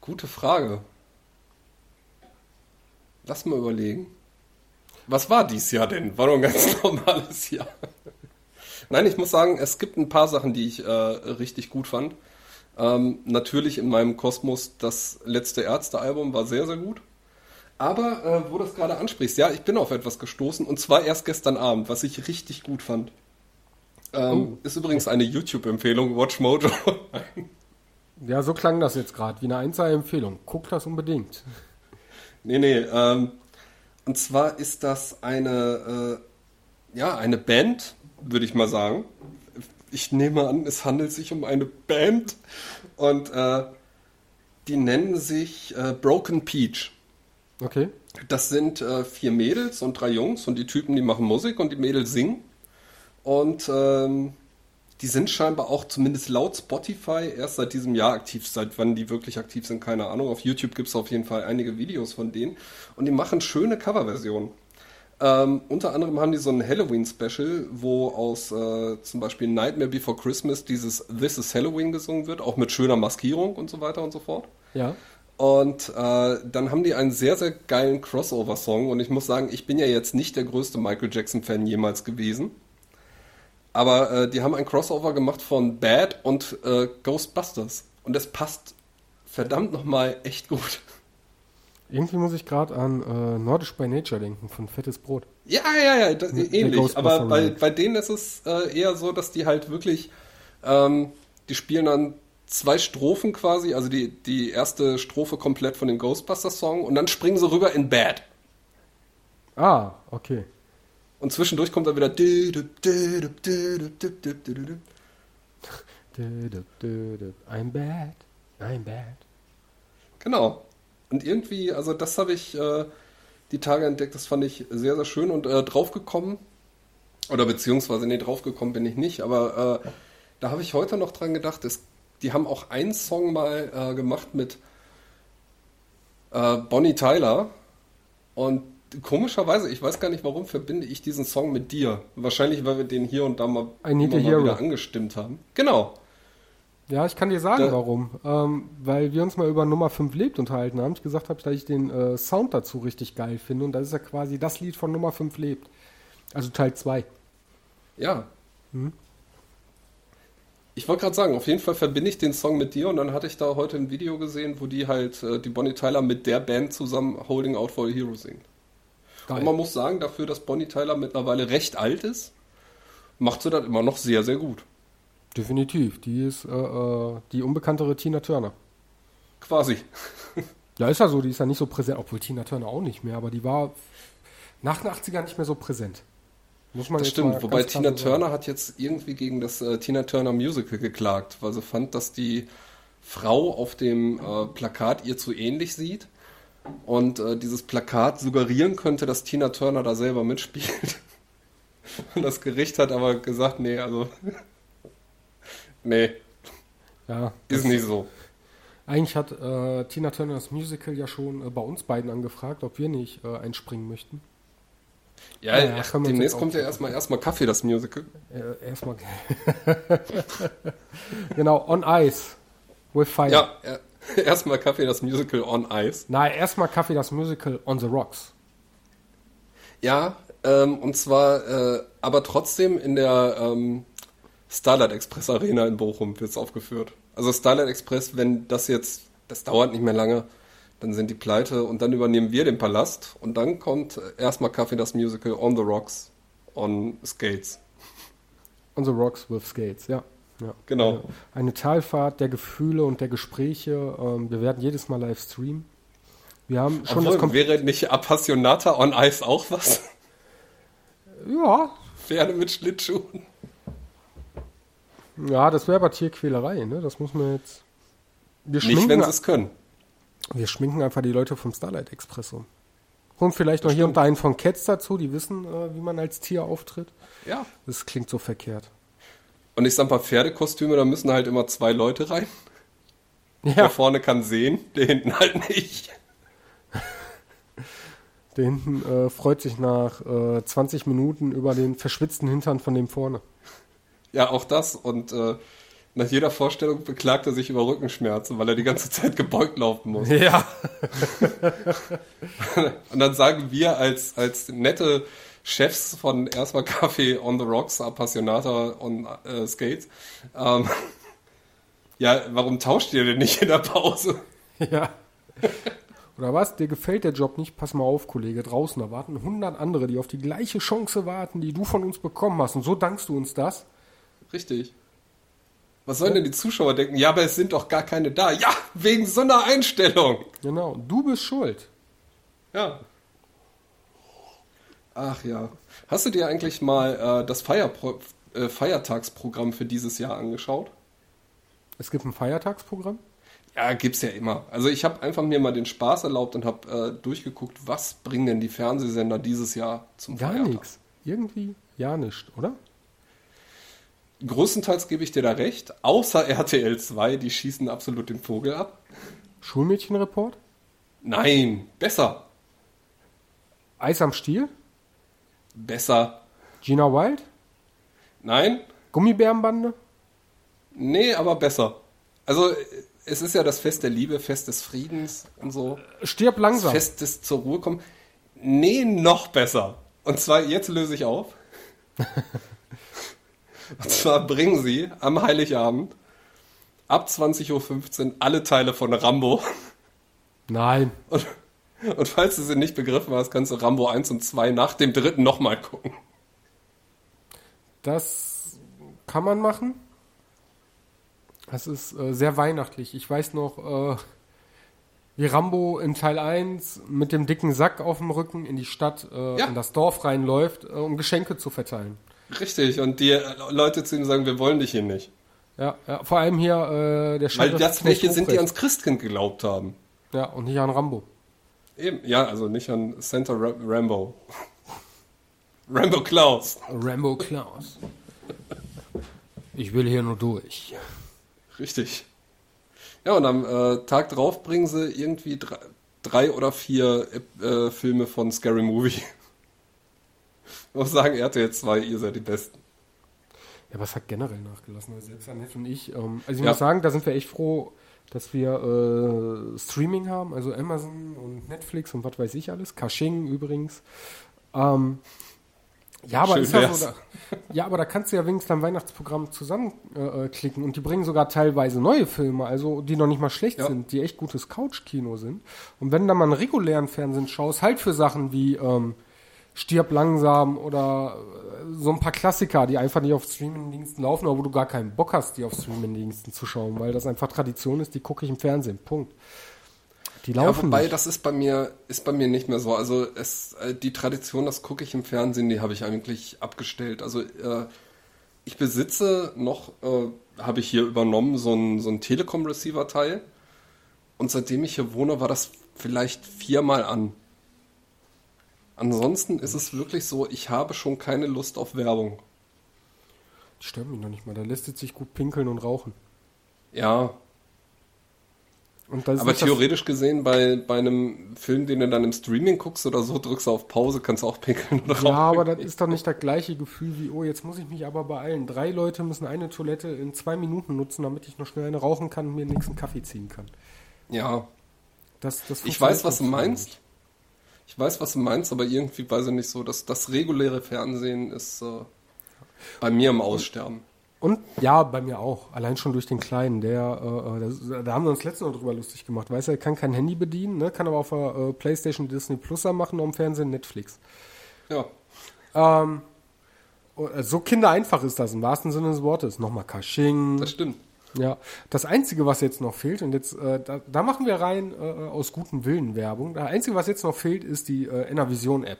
gute Frage. Lass mal überlegen. Was war dies Jahr denn? War doch ein ganz [LAUGHS] normales Jahr. Nein, ich muss sagen, es gibt ein paar Sachen, die ich äh, richtig gut fand. Ähm, natürlich in meinem Kosmos das letzte Ärzte-Album war sehr, sehr gut. Aber äh, wo du das gerade ansprichst, ja, ich bin auf etwas gestoßen und zwar erst gestern Abend, was ich richtig gut fand. Ähm, Oh. Ist übrigens eine YouTube-Empfehlung, Watch Mojo. Ja, so klang das jetzt gerade, wie eine einzelne Empfehlung. Guck das unbedingt. nee, nee, ähm, und zwar ist das eine, äh, ja, eine Band, würde ich mal sagen. Ich nehme an, es handelt sich um eine Band und äh, die nennen sich äh, Broken Peach. Okay. Das sind äh, vier Mädels und drei Jungs und die Typen, die machen Musik und die Mädels singen. Und ähm, die sind scheinbar auch zumindest laut Spotify erst seit diesem Jahr aktiv. Seit wann die wirklich aktiv sind, keine Ahnung. Auf YouTube gibt es auf jeden Fall einige Videos von denen. Und die machen schöne Coverversionen. Ähm, unter anderem haben die so ein Halloween-Special, wo aus äh, zum Beispiel Nightmare Before Christmas dieses This is Halloween gesungen wird, auch mit schöner Maskierung und so weiter und so fort. Ja. Und äh, dann haben die einen sehr, sehr geilen Crossover-Song. Und ich muss sagen, ich bin ja jetzt nicht der größte Michael Jackson-Fan jemals gewesen. Aber äh, die haben ein Crossover gemacht von Bad und äh, Ghostbusters. Und das passt verdammt nochmal echt gut. Irgendwie muss ich gerade an äh, Nordisch by Nature denken, von Fettes Brot. Ja, ja, ja, das, ähnlich. Aber bei, bei denen ist es äh, eher so, dass die halt wirklich, ähm, die spielen dann zwei Strophen quasi, also die, die erste Strophe komplett von dem Ghostbusters-Song und dann springen sie rüber in Bad. Ah, okay. Und zwischendurch kommt dann wieder. I'm bad. I'm bad. Genau. Und irgendwie, also das habe ich äh, die Tage entdeckt, das fand ich sehr, sehr schön und äh, draufgekommen. Oder beziehungsweise, nee, draufgekommen bin ich nicht, aber äh, da habe ich heute noch dran gedacht, es, die haben auch einen Song mal äh, gemacht mit äh, Bonnie Tyler. Und komischerweise, ich weiß gar nicht warum, verbinde ich diesen Song mit dir. Wahrscheinlich, weil wir den hier und da mal, mal wieder angestimmt haben. Genau. Ja, ich kann dir sagen, Da- warum. Ähm, weil wir uns mal über Nummer 5 lebt unterhalten haben. Ich gesagt habe, dass ich den äh, Sound dazu richtig geil finde. Und das ist ja quasi das Lied von Nummer 5 lebt. Also Teil 2. Ja. Ich wollte gerade sagen, auf jeden Fall verbinde ich den Song mit dir und dann hatte ich da heute ein Video gesehen, wo die halt äh, die Bonnie Tyler mit der Band zusammen Holding Out for a Hero singt. Geil. Und man muss sagen, dafür, dass Bonnie Tyler mittlerweile recht alt ist, macht sie das immer noch sehr, sehr gut. Definitiv. Die ist äh, äh, die unbekanntere Tina Turner. Quasi. Ja, ist ja so, die ist ja nicht so präsent, obwohl Tina Turner auch nicht mehr, aber die war nach den 80ern nicht mehr so präsent. Muss man Das stimmt. Wobei Tina so sagen. Turner hat jetzt irgendwie gegen das äh, Tina Turner Musical geklagt, weil sie fand, dass die Frau auf dem äh, Plakat ihr zu ähnlich sieht und äh, dieses Plakat suggerieren könnte, dass Tina Turner da selber mitspielt. [LAUGHS] Und das Gericht hat aber gesagt, nee, also [LAUGHS] nee, Ja, ist nicht so. eigentlich hat äh, Tina Turner das Musical ja schon äh, bei uns beiden angefragt, ob wir nicht äh, einspringen möchten. Ja, Ja, ja, ach, demnächst kommt ja erstmal erstmal Kaffee, das Musical. Äh, erstmal. [LAUGHS] genau, on ice. With fire. Ja, äh, [LAUGHS] erstmal Kaffee, das Musical on Ice. Nein, erstmal Kaffee, das Musical on the rocks. Ja, ähm, und zwar, äh, aber trotzdem in der ähm, Starlight Express Arena in Bochum wird es aufgeführt. Also Starlight Express, wenn das jetzt, das dauert nicht mehr lange, dann sind die pleite und dann übernehmen wir den Palast und dann kommt erstmal Kaffee das Musical on the Rocks, on Skates. On the rocks with skates, ja. ja. Genau. Eine, eine Talfahrt der Gefühle und der Gespräche. Ähm, wir werden jedes Mal live streamen. Wir haben schon das Obwohl, Kom wäre nicht Appassionata on Ice auch was? Ja, Pferde mit Schlittschuhen. Ja, das wäre aber Tierquälerei, ne? Das muss man jetzt. Wir Nicht, wenn sie es können. Wir schminken einfach die Leute vom Starlight Express um. Und vielleicht noch hier und da einen von Cats dazu, die wissen, äh, wie man als Tier auftritt. Ja. Das klingt so verkehrt. Und ich sag mal, Pferdekostüme, da müssen halt immer zwei Leute rein. Der Ja, vorne kann sehen, der hinten halt nicht. [LAUGHS] der hinten äh, freut sich nach äh, 20 Minuten über den verschwitzten Hintern von dem vorne. Ja, auch das. Und äh, nach jeder Vorstellung beklagt er sich über Rückenschmerzen, weil er die ganze Zeit gebeugt laufen muss. Ja. [LAUGHS] Und dann sagen wir als, als nette Chefs von erstmal Kaffee on the Rocks, Appassionata on äh, Skates, ähm, [LAUGHS] ja, warum tauscht ihr denn nicht in der Pause? Ja. Oder was? Dir gefällt der Job nicht? Pass mal auf, Kollege. Draußen, da warten 100 andere, die auf die gleiche Chance warten, die du von uns bekommen hast. Und so dankst du uns das? Richtig. Was sollen denn die Zuschauer denken? Ja, aber es sind doch gar keine da. Ja, wegen so einer Einstellung. Genau. Du bist schuld. Ja. Ach ja. Hast du dir eigentlich mal äh, das Feierpro äh, Feiertagsprogramm für dieses Jahr angeschaut? Es gibt ein Feiertagsprogramm. Ja, gibt's ja immer. Also ich habe einfach mir mal den Spaß erlaubt und habe äh, durchgeguckt, was bringen denn die Fernsehsender dieses Jahr zum Gar Feiertag? nichts. Irgendwie ja nicht, oder? Größtenteils gebe ich dir da recht, außer RTL 2, die schießen absolut den Vogel ab. Schulmädchenreport? Nein, besser, Eis am Stiel? besser. Gina Wild? Nein, Gummibärenbande? nee, aber besser. Also es ist ja das Fest der Liebe, Fest des Friedens und so. Stirb langsam. Fest des zur Ruhe kommen. Nee, noch besser. Und zwar, jetzt löse ich auf. [LAUGHS] Und zwar bringen sie am Heiligabend ab 20.15 Uhr alle Teile von Rambo. Nein. Und, und falls du sie nicht begriffen hast, kannst du Rambo 1 und 2 nach dem dritten nochmal gucken. Das kann man machen. Das ist äh, sehr weihnachtlich. Ich weiß noch, äh, wie Rambo in Teil 1 mit dem dicken Sack auf dem Rücken in die Stadt, äh, Ja. in das Dorf reinläuft, äh, um Geschenke zu verteilen. Richtig, und die äh, Leute zu ihm sagen, wir wollen dich hier nicht. Ja, ja vor allem hier äh, der Weil Sheriff das welche sind, die ans Christkind geglaubt haben. Ja, und nicht an Rambo. Eben, ja, also nicht an Santa Ra Rambo. [LAUGHS] Rambo Klaus. Rambo Klaus. Ich will hier nur durch. Richtig. Ja, und am äh, Tag drauf bringen sie irgendwie drei, drei oder vier äh, Filme von Scary Movie. Ich muss sagen, RTL 2, ihr seid die Besten. Ja, aber es hat generell nachgelassen. Also selbst Annette und ich. Ähm, also ich Ja. muss sagen, da sind wir echt froh, dass wir äh, Streaming haben, also Amazon und Netflix und was weiß ich alles. Kashing übrigens. Ähm, ja, aber Schön ist wär's. so, da, ja, aber da kannst du ja wenigstens dein Weihnachtsprogramm zusammenklicken äh, klicken und die bringen sogar teilweise neue Filme, also die noch nicht mal schlecht Ja. sind, die echt gutes Couch-Kino sind. Und wenn du dann mal einen regulären Fernsehen schaust, halt für Sachen wie ähm, Stirb langsam oder äh, so ein paar Klassiker, die einfach nicht auf Streamingdiensten laufen, aber wo du gar keinen Bock hast, die auf Streamingdiensten zu schauen, weil das einfach Tradition ist, die gucke ich im Fernsehen. Punkt. Die Ja, laufen wobei, nicht. das ist bei mir, ist bei mir nicht mehr so. Also es, äh, die Tradition, das gucke ich im Fernsehen, die habe ich eigentlich abgestellt. Also äh, ich besitze noch, äh, habe ich hier übernommen, so ein, so ein Telekom-Receiver-Teil. Und seitdem ich hier wohne, war das vielleicht viermal an. Ansonsten ist es wirklich so, ich habe schon keine Lust auf Werbung. Die stört mich noch nicht mal. Da lässt es sich gut pinkeln und rauchen. Ja, aber theoretisch gesehen, bei, bei einem Film, den du dann im Streaming guckst oder so, drückst du auf Pause, kannst du auch pinkeln oder Ja, rauchen. aber das ist doch nicht das gleiche Gefühl wie, oh, jetzt muss ich mich aber beeilen. Drei Leute müssen eine Toilette in zwei Minuten nutzen, damit ich noch schnell eine rauchen kann und mir den nächsten Kaffee ziehen kann. Ja, Das, das Ich weiß, was du nicht. Ich weiß, was du meinst, aber irgendwie weiß ich nicht so, dass das reguläre Fernsehen ist äh, bei mir im Aussterben. Und ja, bei mir auch. Allein schon durch den Kleinen, der, äh, äh, das, da haben wir uns letztens noch drüber lustig gemacht. Weiß er, kann kein Handy bedienen, ne? kann aber auf der äh, Playstation Disney Plus machen, am Fernsehen Netflix. Ja, Ähm, äh, so kindereinfach ist das im wahrsten Sinne des Wortes. Nochmal Kashing. das stimmt. Ja, das Einzige, was jetzt noch fehlt, und jetzt, äh, da, da machen wir rein äh, aus gutem Willen Werbung. Das Einzige, was jetzt noch fehlt, ist die äh, Enervision-App.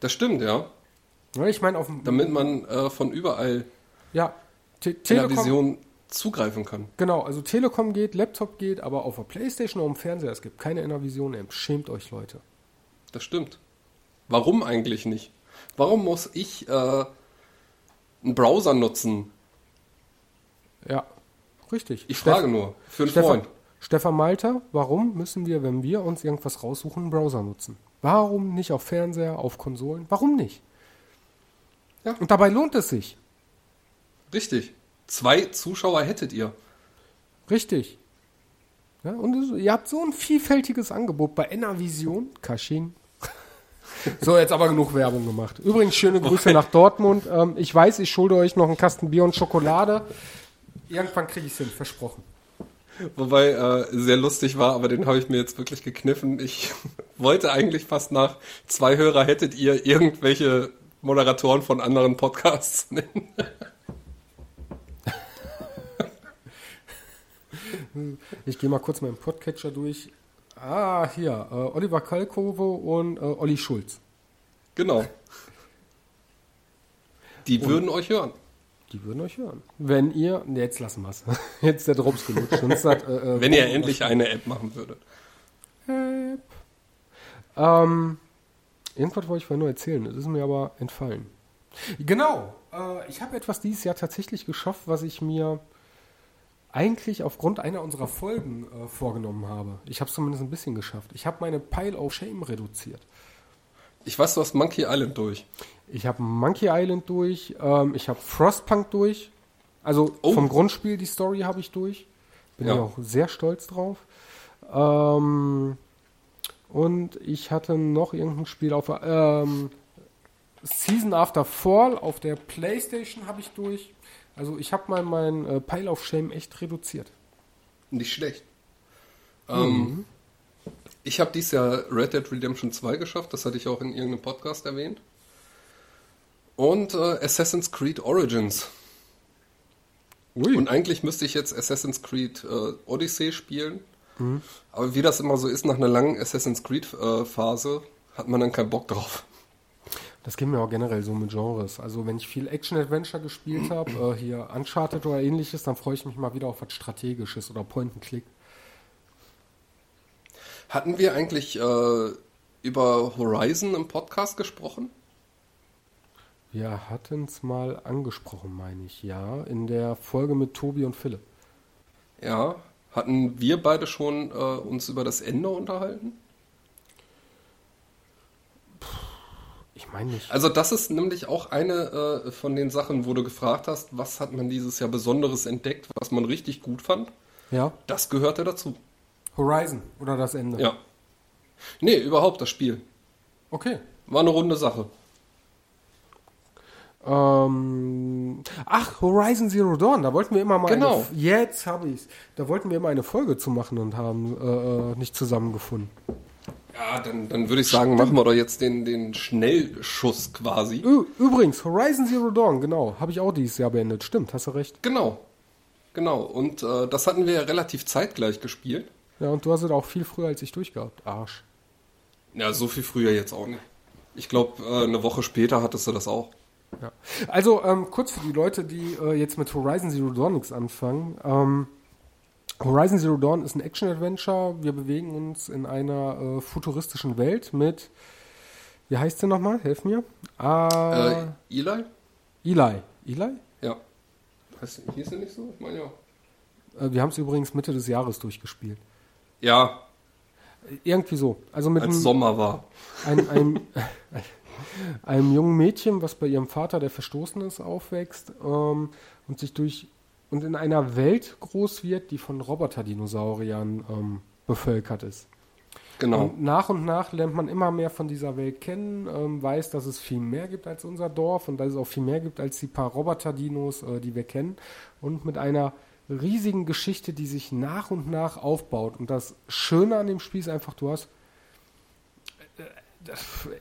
Das stimmt, ja. Ja, ich meine, auf dem. Damit man äh, von überall Ja, Te in der Telekom. Vision zugreifen kann. Genau, also Telekom geht, Laptop geht, aber auf der Playstation oder im Fernseher, es gibt keine Innervision-App. Schämt euch, Leute. Das stimmt. Warum eigentlich nicht? Warum muss ich äh, einen Browser nutzen? Ja, richtig. Ich Steff- frage nur. Für einen Stefan, Freund. Stefan Malter, warum müssen wir, wenn wir uns irgendwas raussuchen, einen Browser nutzen? Warum nicht auf Fernseher, auf Konsolen? Warum nicht? Ja. Und dabei lohnt es sich. Richtig. Zwei Zuschauer hättet ihr. Richtig. Ja, und ihr habt so ein vielfältiges Angebot bei Enervision. Kaschin. [LAUGHS] So, jetzt aber genug Werbung gemacht. Übrigens, schöne Grüße nach Dortmund. Ähm, ich weiß, ich schulde euch noch einen Kasten Bier und Schokolade. Irgendwann kriege ich es hin, versprochen. Wobei äh, sehr lustig war, aber den habe ich mir jetzt wirklich gekniffen. Ich [LAUGHS] wollte eigentlich fast nach zwei Hörer hättet ihr irgendwelche Moderatoren von anderen Podcasts [LAUGHS] nennen. [LAUGHS] Ich gehe mal kurz meinen Podcatcher durch. Ah, hier, äh, Oliver Kalkovo und äh, Olli Schulz. Genau. Die würden euch hören. Die würden euch hören. Wenn ihr, nee, jetzt lassen wir es. [LAUGHS] Jetzt der Drops gelutscht. Hat, äh, äh, Wenn ihr endlich eine App machen würdet. App. Ähm, irgendwas wollte ich vorhin nur erzählen, das ist mir aber entfallen. Genau, äh, ich habe etwas dieses Jahr tatsächlich geschafft, was ich mir eigentlich aufgrund einer unserer Folgen äh, vorgenommen habe. Ich habe es zumindest ein bisschen geschafft. Ich habe meine Pile of Shame reduziert. Ich weiß, du hast Monkey Island durch. Ich habe Monkey Island durch, ähm, ich habe Frostpunk durch. Also Oh. vom Grundspiel die Story habe ich durch. Bin Ja. ich auch sehr stolz drauf. Ähm, und ich hatte noch irgendein Spiel auf ähm, Season After Fall auf der Playstation habe ich durch. Also ich habe mal mein äh, Pile of Shame echt reduziert. Nicht schlecht. Ähm, ich habe dieses Jahr Red Dead Redemption 2 geschafft, das hatte ich auch in irgendeinem Podcast erwähnt. Und äh, Assassin's Creed Origins. Ui. Und eigentlich müsste ich jetzt Assassin's Creed äh, Odyssey spielen. Aber wie das immer so ist, nach einer langen Assassin's Creed äh, Phase hat man dann keinen Bock drauf. Das geht mir auch generell so mit Genres. Also wenn ich viel Action-Adventure gespielt habe, äh, hier Uncharted oder ähnliches, dann freue ich mich mal wieder auf was Strategisches oder Point-and-Click. Hatten wir eigentlich äh, über Horizon im Podcast gesprochen? Wir hatten es mal angesprochen, meine ich, ja, in der Folge mit Tobi und Philipp. Ja. Hatten wir beide schon äh, uns über das Ende unterhalten? Ich meine nicht. Also das ist nämlich auch eine äh, von den Sachen, wo du gefragt hast, was hat man dieses Jahr Besonderes entdeckt, was man richtig gut fand. Ja, Das gehörte dazu. Horizon oder das Ende. Ja. Nee, überhaupt das Spiel. Okay. War eine runde Sache. Ähm, ach, Horizon Zero Dawn, da wollten wir immer mal Genau. eine, jetzt habe ich's. Da wollten wir immer eine Folge zu machen und haben äh, äh, nicht zusammengefunden. Ja, dann, dann würde ich sagen, machen wir doch jetzt den, den Schnellschuss quasi. Ü übrigens, Horizon Zero Dawn, genau, habe ich auch dieses Jahr beendet. Stimmt, hast du recht. Genau. Genau. Und äh, das hatten wir ja relativ zeitgleich gespielt. Ja, und du hast es auch viel früher als ich durchgehabt. Arsch. Ja, so viel früher jetzt auch nicht. Ich glaube, äh, eine Woche später hattest du das auch. Ja. Also ähm, kurz für die Leute, die äh, jetzt mit Horizon Zero Dawn nichts anfangen. Ähm, Horizon Zero Dawn ist ein Action-Adventure. Wir bewegen uns in einer äh, futuristischen Welt mit, wie heißt sie nochmal? Helf mir. Ah, Äh, Eli? Eli. Eli? Ja. Heißt, hieß er nicht so? Ich meine ja. Äh, wir haben es übrigens Mitte des Jahres durchgespielt. Ja, Irgendwie so. Also mit als einem, Sommer war. einem, einem, [LAUGHS] [LAUGHS] einem jungen Mädchen, was bei ihrem Vater, der verstoßen ist, aufwächst ähm, und sich durch und in einer Welt groß wird, die von Roboterdinosauriern ähm, bevölkert ist. Genau. Und nach und nach lernt man immer mehr von dieser Welt kennen, ähm, weiß, dass es viel mehr gibt als unser Dorf und dass es auch viel mehr gibt als die paar Roboter-Dinos, äh, die wir kennen. Und mit einer riesigen Geschichte, die sich nach und nach aufbaut. Und das Schöne an dem Spiel ist einfach, du hast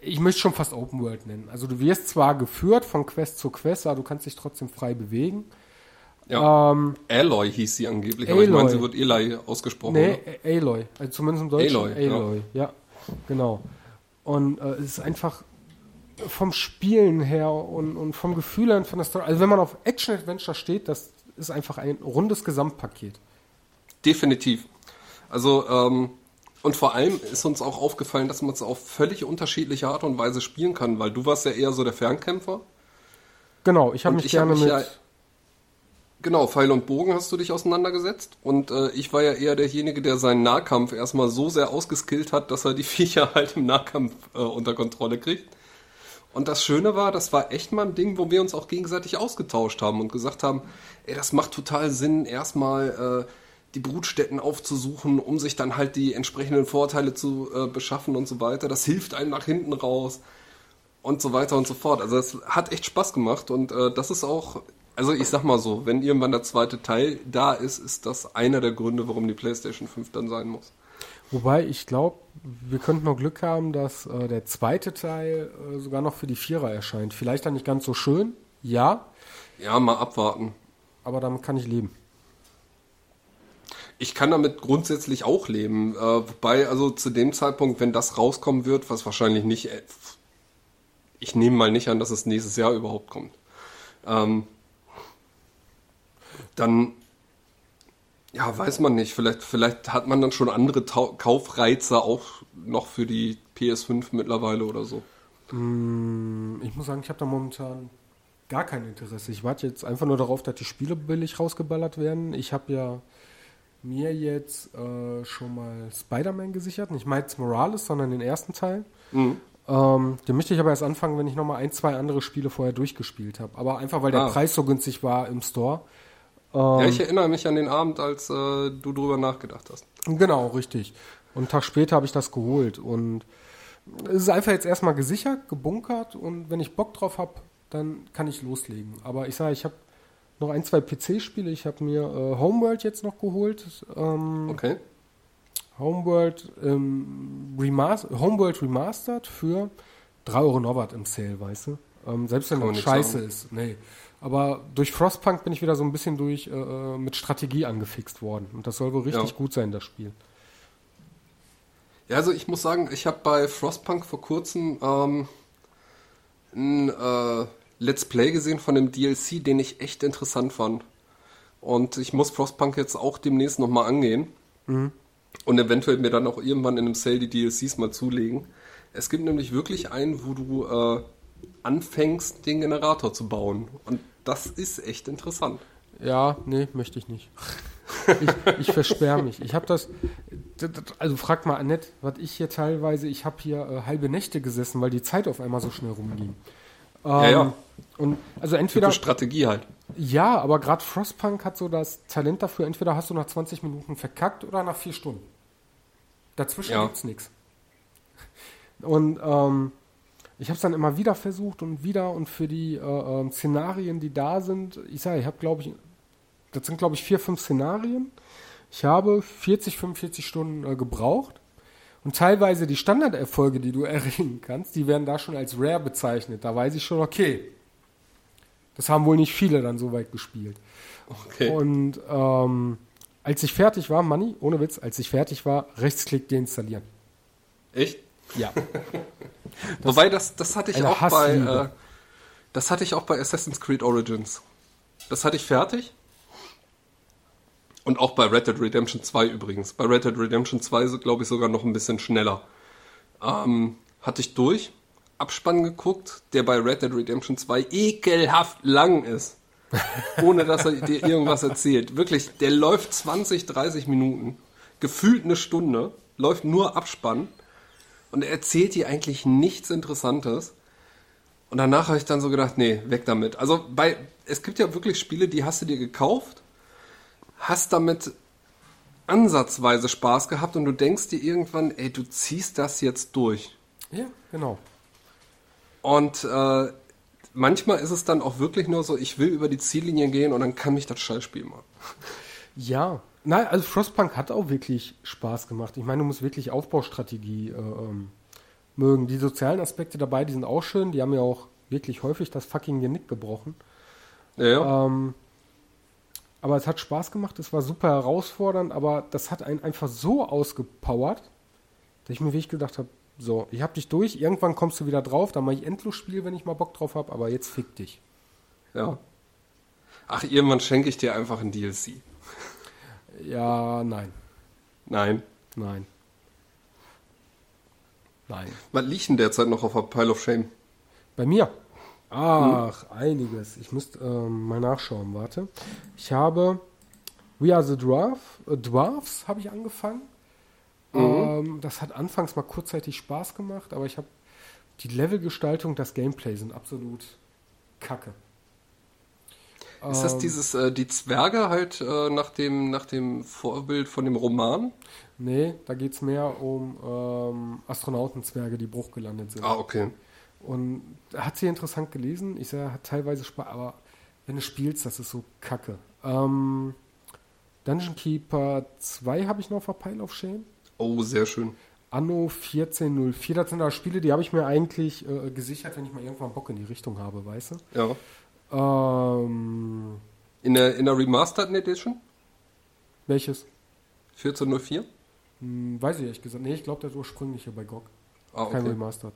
ich möchte schon fast Open World nennen. Also du wirst zwar geführt von Quest zu Quest, aber du kannst dich trotzdem frei bewegen. Ja. Ähm, Aloy hieß sie angeblich, aber ich meine, Aloy. sie wird Eli ausgesprochen. Nee, oder? Aloy. Also zumindest im Deutschen. Aloy, ja. Aloy, ja. Genau. Und äh, es ist einfach vom Spielen her und, und vom Gefühl her und von der Story. Also wenn man auf Action-Adventure steht, das ist einfach ein rundes Gesamtpaket. Definitiv. Also, ähm, und vor allem ist uns auch aufgefallen, dass man es auf völlig unterschiedliche Art und Weise spielen kann, weil du warst ja eher so der Fernkämpfer. Genau, ich habe mich ich gerne hab mich mit. ja, genau, Pfeil und Bogen hast du dich auseinandergesetzt. Und äh, ich war ja eher derjenige, der seinen Nahkampf erstmal so sehr ausgeskillt hat, dass er die [LAUGHS] Viecher halt im Nahkampf äh, unter Kontrolle kriegt. Und das Schöne war, das war echt mal ein Ding, wo wir uns auch gegenseitig ausgetauscht haben und gesagt haben, ey, das macht total Sinn, erstmal äh, die Brutstätten aufzusuchen, um sich dann halt die entsprechenden Vorteile zu äh, beschaffen und so weiter. Das hilft einem nach hinten raus und so weiter und so fort. Also es hat echt Spaß gemacht und äh, das ist auch, also ich sag mal so, wenn irgendwann der zweite Teil da ist, ist das einer der Gründe, warum die PlayStation 5 dann sein muss. Wobei ich glaube, wir könnten noch Glück haben, dass äh, der zweite Teil äh, sogar noch für die Vierer erscheint. Vielleicht dann nicht ganz so schön, ja, Ja, mal abwarten. aber damit kann ich leben. Ich kann damit grundsätzlich auch leben. Äh, wobei, also zu dem Zeitpunkt, wenn das rauskommen wird, was wahrscheinlich nicht, äh, ich nehme mal nicht an, dass es nächstes Jahr überhaupt kommt, ähm, dann, ja, weiß man nicht. Vielleicht, vielleicht hat man dann schon andere Tau Kaufreize auch noch für die PS5 mittlerweile oder so. Ich muss sagen, ich habe da momentan gar kein Interesse. Ich warte jetzt einfach nur darauf, dass die Spiele billig rausgeballert werden. Ich habe ja mir jetzt äh, schon mal Spider-Man gesichert. Nicht Miles Morales, sondern den ersten Teil. Mhm. Ähm, den möchte ich aber erst anfangen, wenn ich nochmal ein, zwei andere Spiele vorher durchgespielt habe. Aber einfach, weil der Ah. Preis so günstig war im Store. Ja, ich erinnere mich an den Abend, als äh, du drüber nachgedacht hast. Genau, richtig. Und einen Tag später habe ich das geholt. Und es ist einfach jetzt erstmal gesichert, gebunkert. Und wenn ich Bock drauf habe, dann kann ich loslegen. Aber ich sage, ich habe noch ein, zwei PC-Spiele. Ich habe mir äh, Homeworld jetzt noch geholt. Ähm, Okay. Homeworld, ähm, Remas Homeworld Remastered für 3 Euro Norbert im Sale, weißt du? Ähm, selbst wenn das scheiße sagen. ist. Nee. Aber durch Frostpunk bin ich wieder so ein bisschen durch äh, äh, mit Strategie angefixt worden. Und das soll wohl richtig Ja. gut sein, das Spiel. Ja, also ich muss sagen, ich habe bei Frostpunk vor kurzem ähm, ein äh, Let's Play gesehen von dem DLC, den ich echt interessant fand. Und ich muss Frostpunk jetzt auch demnächst nochmal angehen. Und eventuell mir dann auch irgendwann in einem Sale die DLCs mal zulegen. Es gibt nämlich wirklich einen, wo du äh, anfängst, den Generator zu bauen. Und das ist echt interessant. Ja, nee, möchte ich nicht. ich, ich versperre mich. Ich habe das, also frag mal Annette, was ich hier teilweise, ich habe hier äh, halbe Nächte gesessen, weil die Zeit auf einmal so schnell rumging. Ähm, Ja, ja. Und also entweder, Für Strategie halt. ja, aber gerade Frostpunk hat so das Talent dafür, entweder hast du nach 20 Minuten verkackt oder nach vier Stunden. Dazwischen Ja. gibt's nichts. Und ähm, ich habe es dann immer wieder versucht und wieder und für die äh, ähm, Szenarien, die da sind, ich sage, ich habe glaube ich, das sind glaube ich vier, fünf Szenarien. Ich habe 40, 45 Stunden äh, gebraucht und teilweise die Standarderfolge, die du [LAUGHS] erringen kannst, die werden da schon als Rare bezeichnet. Da weiß ich schon, okay, das haben wohl nicht viele dann so weit gespielt. Okay. Und ähm, als ich fertig war, Manni, ohne Witz, als ich fertig war, Rechtsklick deinstallieren. Echt? Ja. [LAUGHS] Wobei, das, das hatte ich auch bei, äh, das hatte ich auch bei Assassin's Creed Origins. Das hatte ich fertig. Und auch bei Red Dead Redemption 2 übrigens. Bei Red Dead Redemption 2 so, glaube ich sogar noch ein bisschen schneller. Ähm, hatte ich durch, Abspann geguckt, der bei Red Dead Redemption 2 ekelhaft lang ist. Ohne dass er dir irgendwas erzählt. Wirklich, der läuft 20, 30 Minuten. Gefühlt eine Stunde. Läuft nur Abspann. Und er erzählt dir eigentlich nichts Interessantes. Und danach habe ich dann so gedacht, nee, weg damit. Also bei, es gibt ja wirklich Spiele, die hast du dir gekauft, hast damit ansatzweise Spaß gehabt und du denkst dir irgendwann, ey, du ziehst das jetzt durch. Ja, genau. Und äh, manchmal ist es dann auch wirklich nur so, ich will über die Ziellinie gehen und dann kann mich das Scheißspiel machen. [LAUGHS] Ja. Nein, also Frostpunk hat auch wirklich Spaß gemacht. Ich meine, du musst wirklich Aufbaustrategie äh, ähm, mögen. Die sozialen Aspekte dabei, die sind auch schön. Die haben ja auch wirklich häufig das fucking Genick gebrochen. Ja, ja. Ähm, aber es hat Spaß gemacht, es war super herausfordernd, aber das hat einen einfach so ausgepowert, dass ich mir wirklich gedacht habe, So, ich hab dich durch, irgendwann kommst du wieder drauf, dann mache ich Endlosspiel, wenn ich mal Bock drauf habe, aber jetzt fick dich. Ja. Ach, irgendwann schenke ich dir einfach ein DLC. Ja, nein, Nein. nein. Nein. Was liegt denn derzeit noch auf der Pile of Shame? Bei mir? Ach, einiges. Ich müsste ähm, mal nachschauen, warte. Ich habe We Are the Dwarf, äh, Dwarfs habe ich angefangen. Ähm, das hat anfangs mal kurzzeitig Spaß gemacht, aber ich habe die Levelgestaltung, das Gameplay sind absolut kacke. Ist das Ähm, dieses, äh, die Zwerge halt äh, nach, dem, nach dem Vorbild von dem Roman? Nee, da geht es mehr um ähm, Astronautenzwerge, die bruchgelandet sind. Ah, okay. Und hat sie interessant gelesen. Ich sage, hat teilweise Spaß, aber wenn du spielst, das ist so kacke. Ähm, Dungeon Keeper 2 habe ich noch auf Pile of Shame. Oh, sehr schön. Anno 1404, das sind da Spiele, die habe ich mir eigentlich äh, gesichert, wenn ich mal irgendwann Bock in die Richtung habe, weißt du? Ja. Ähm, In der, in der Remastered Edition? welches? 1404? Hm, weiß ich ehrlich gesagt. Nee, ich glaube, das ursprüngliche bei GOG. Ah, Kein okay. Remastered.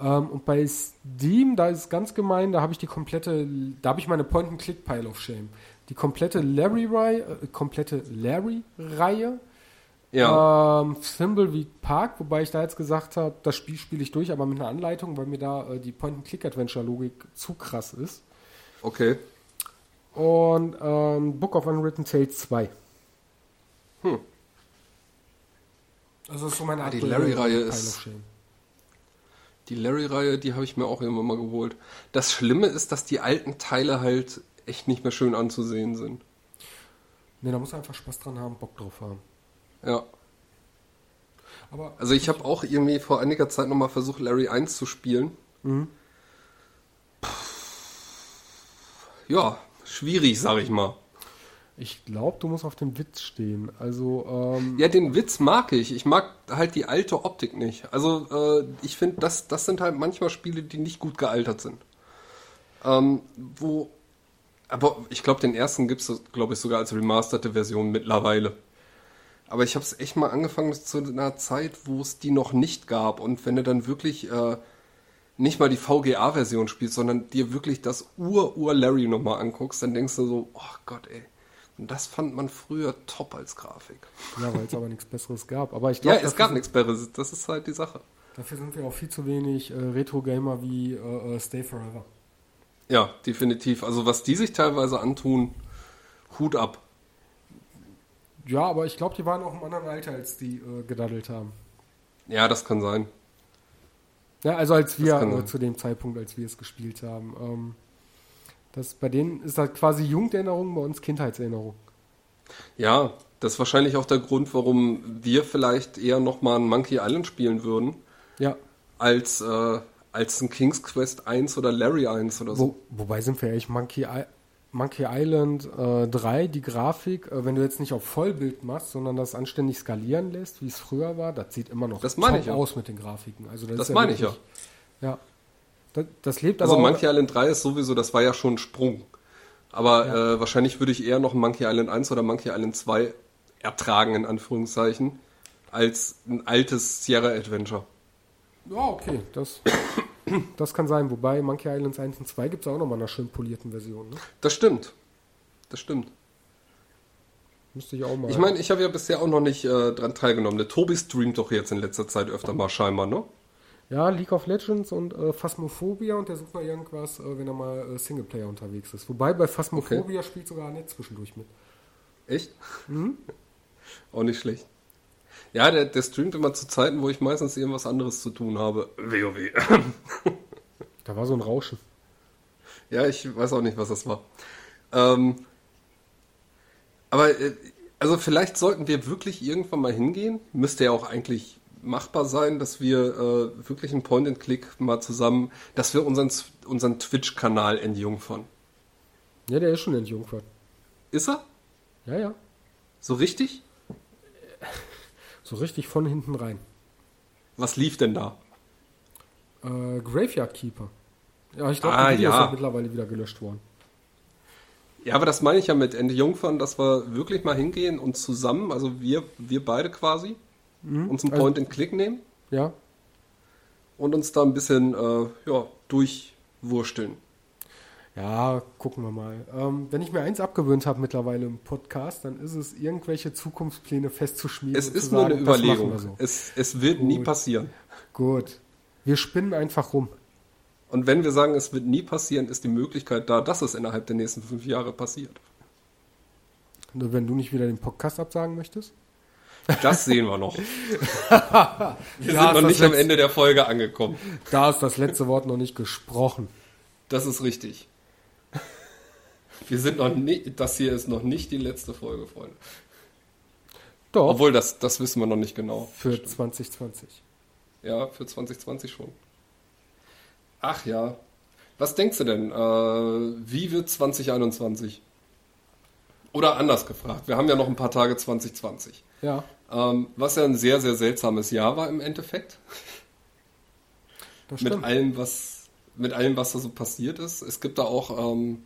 Ähm, und bei Steam, da ist es ganz gemein, da habe ich die komplette, da habe ich meine Point-and-Click-Pile of Shame. Die komplette Larry-Reihe, äh, komplette Larry-Reihe, Ja. ähm, Thimbleweed Park, wobei ich da jetzt gesagt habe, das Spiel spiele ich durch, aber mit einer Anleitung, weil mir da äh, die Point-and-Click-Adventure-Logik zu krass ist. Okay. Und ähm, Book of Unwritten Tales 2. Hm. Also das ist so meine Ah, die Larry-Reihe Pile ist- of Shame. Die Larry-Reihe, die habe ich mir auch irgendwann mal geholt. Das Schlimme ist, dass die alten Teile halt echt nicht mehr schön anzusehen sind. Ne, da muss man einfach Spaß dran haben, Bock drauf haben. Ja. Aber Also ich habe auch irgendwie vor einiger Zeit nochmal versucht, Larry 1 zu spielen. Mhm. Ja, schwierig, sag ich mal. Ich glaube, du musst auf dem Witz stehen. Also, ähm, Ja, den Witz mag ich. Ich mag halt die alte Optik nicht. Also äh, ich finde, das, das sind halt manchmal Spiele, die nicht gut gealtert sind. Ähm, wo, aber ich glaube, den ersten gibt es, glaube ich, sogar als remasterte Version mittlerweile. Aber ich habe es echt mal angefangen zu einer Zeit, wo es die noch nicht gab. Und wenn du dann wirklich äh, nicht mal die VGA-Version spielst, sondern dir wirklich das Ur-Ur-Larry nochmal anguckst, dann denkst du so, oh Gott, ey. Und das fand man früher top als Grafik. ja, weil es aber nichts Besseres gab. Aber ich Ja, glaube, es gab nichts Besseres. Das ist halt die Sache. dafür sind wir auch viel zu wenig äh, Retro-Gamer wie äh, äh, Stay Forever. Ja, definitiv. Also was die sich teilweise antun, Hut ab. Ja, aber ich glaube, die waren auch im anderen Alter, als die äh, gedaddelt haben. Ja, das kann sein. Ja, also als wir äh, zu dem Zeitpunkt, als wir es gespielt haben. Ähm, das, bei denen ist das quasi Jugenderinnerung, bei uns Kindheitserinnerung. Ja, das ist wahrscheinlich auch der Grund, warum wir vielleicht eher nochmal ein Monkey Island spielen würden, Ja, als, äh, als ein King's Quest 1 oder Larry 1 oder so. Wo, wobei sind wir ehrlich, Monkey, I Monkey Island äh, 3, die Grafik, äh, wenn du jetzt nicht auf Vollbild machst, sondern das anständig skalieren lässt, wie es früher war, das sieht immer noch Das top ich ja. aus mit den Grafiken. Also das Das ist meine ich wirklich- Ja. Das, das lebt Also aber auch, Monkey Island 3 ist sowieso, das war ja schon ein Sprung. Aber äh, wahrscheinlich würde ich eher noch Monkey Island 1 oder Monkey Island 2 ertragen, in Anführungszeichen, als ein altes Sierra Adventure. Ja, okay, das, das kann sein. Wobei Monkey Islands 1 und 2 gibt es auch nochmal einer schön polierten Version. Ne? Das stimmt. Das stimmt. Müsste ich auch mal. Ich meine, ich habe ja bisher auch noch nicht äh, dran teilgenommen. Der Tobi streamt doch jetzt in letzter Zeit öfter mal scheinbar, ne? Ja, League of Legends und äh, Phasmophobia und der sucht noch irgendwas, äh, wenn er mal äh, Singleplayer unterwegs ist. Wobei bei Phasmophobia spielt sogar Annette zwischendurch mit. Echt? [LAUGHS] Auch nicht schlecht. Ja, der, der streamt immer zu Zeiten, wo ich meistens irgendwas anderes zu tun habe. WoW. Da war so ein Rauschen. Ja, ich weiß auch nicht, was das war. Ähm, aber, äh, also vielleicht sollten wir wirklich irgendwann mal hingehen. Müsste ja auch eigentlich machbar sein, dass wir äh, wirklich einen Point-and-Click mal zusammen, dass wir unseren, unseren Twitch-Kanal entjungfern. Ja, der ist schon entjungfert. Ist er? Ja, ja. So richtig? [LAUGHS] So richtig von hinten rein. Was lief denn da? Äh, Graveyard Keeper. Ja, ich glaube, Ah, die Videos ja. sind mittlerweile wieder gelöscht worden. Ja, aber das meine ich ja mit Ende Jungfern, dass wir wirklich mal hingehen und zusammen, also wir, wir beide quasi, uns einen Also- Point-and-Click nehmen. Ja. und uns da ein bisschen äh, ja, durchwursteln. Ja, gucken wir mal. Ähm, wenn ich mir eins abgewöhnt habe mittlerweile im Podcast, dann ist es, irgendwelche Zukunftspläne festzuschmieden. Es ist nur eine Überlegung. So. Es, es wird Gut. nie passieren. Gut. Wir spinnen einfach rum. Und wenn wir sagen, es wird nie passieren, ist die Möglichkeit da, dass es innerhalb der nächsten fünf Jahre passiert. Nur wenn du nicht wieder den Podcast absagen möchtest? Das sehen wir noch. [LAUGHS] wir sind noch nicht am Ende der Folge angekommen. Da ist das letzte Wort noch nicht gesprochen. Das ist richtig. Wir sind noch nicht, das hier ist noch nicht die letzte Folge, Freunde. Doch. Obwohl, das, das wissen wir noch nicht genau. Für 2020. Ja, für 2020 schon. Ach ja. Was denkst du denn? Äh, wie wird 2021? Oder anders gefragt, wir haben ja noch ein paar Tage 2020. Ja. Ähm, was ja ein sehr, sehr seltsames Jahr war im Endeffekt. Das stimmt. Mit allem, was, mit allem, was da so passiert ist. Es gibt da auch ähm,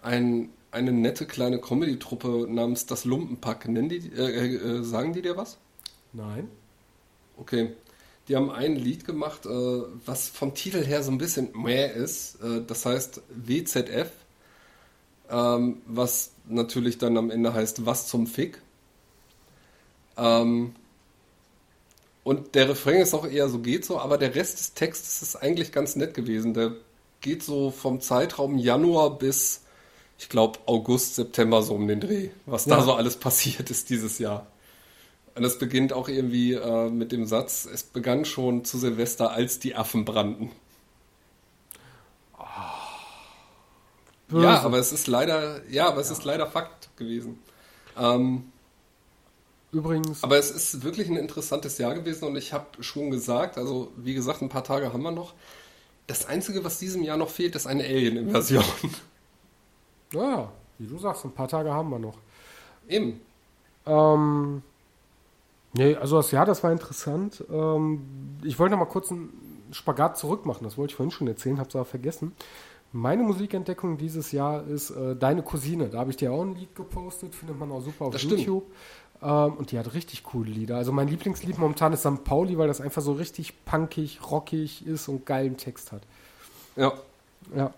ein, eine nette kleine Comedy-Truppe namens Das Lumpenpack. Nennen die, äh, äh, sagen die dir was? Nein. Okay. Die haben ein Lied gemacht, äh, was vom Titel her so ein bisschen mehr ist. Äh, das heißt WZF, ähm, was natürlich dann am Ende heißt Was zum Fick. Ähm, und der Refrain ist auch eher so geht so, aber der Rest des Textes ist eigentlich ganz nett gewesen. Der geht so vom Zeitraum Januar bis, ich glaube, August, September so um den Dreh, was ja. da so alles [LAUGHS] passiert ist dieses Jahr. Und es beginnt auch irgendwie äh, mit dem Satz, es begann schon zu Silvester, als die Affen brannten. Oh, ja, aber es ist leider, ja, aber es ja. ist leider Fakt gewesen. Ähm, Übrigens. Aber es ist wirklich ein interessantes Jahr gewesen und ich habe schon gesagt, also wie gesagt, ein paar Tage haben wir noch. Das Einzige, was diesem Jahr noch fehlt, ist eine Alien-Invasion. [LAUGHS] Ja, wie du sagst, ein paar Tage haben wir noch. Eben. Ähm, nee, also das Jahr, das war interessant. Ähm, ich wollte noch mal kurz einen Spagat zurückmachen, das wollte ich vorhin schon erzählen, habe es aber vergessen. Meine Musikentdeckung dieses Jahr ist äh, Deine Cousine. Da habe ich dir auch ein Lied gepostet, findet man auch super auf das YouTube. Ähm, und die hat richtig coole Lieder. Also mein Lieblingslied momentan ist St. Pauli, weil das einfach so richtig punkig, rockig ist und geilen Text hat. Ja. Ja.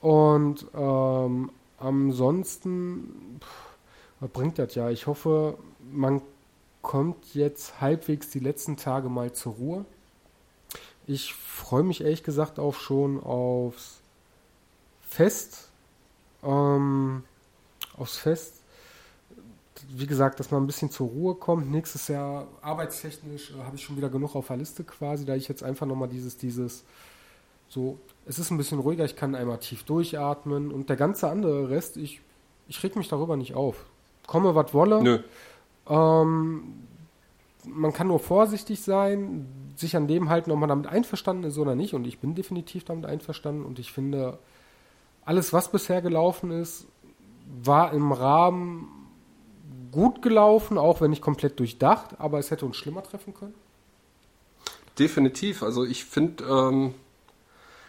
Und ähm, ansonsten, pff, was bringt das ja? Ich hoffe, man kommt jetzt halbwegs die letzten Tage mal zur Ruhe. Ich freue mich ehrlich gesagt auch schon aufs Fest. Ähm, aufs Fest wie gesagt, dass man ein bisschen zur Ruhe kommt. Nächstes Jahr arbeitstechnisch äh, habe ich schon wieder genug auf der Liste quasi, da ich jetzt einfach nochmal dieses, dieses, so, es ist ein bisschen ruhiger, ich kann einmal tief durchatmen und der ganze andere Rest, ich, ich reg mich darüber nicht auf. Komme, was wolle. Nö. Ähm, man kann nur vorsichtig sein, sich an dem halten, ob man damit einverstanden ist oder nicht. Und ich bin definitiv damit einverstanden. Und ich finde, alles, was bisher gelaufen ist, war im Rahmen gut gelaufen, auch wenn nicht komplett durchdacht, aber es hätte uns schlimmer treffen können. Definitiv. Also ich finde, ähm,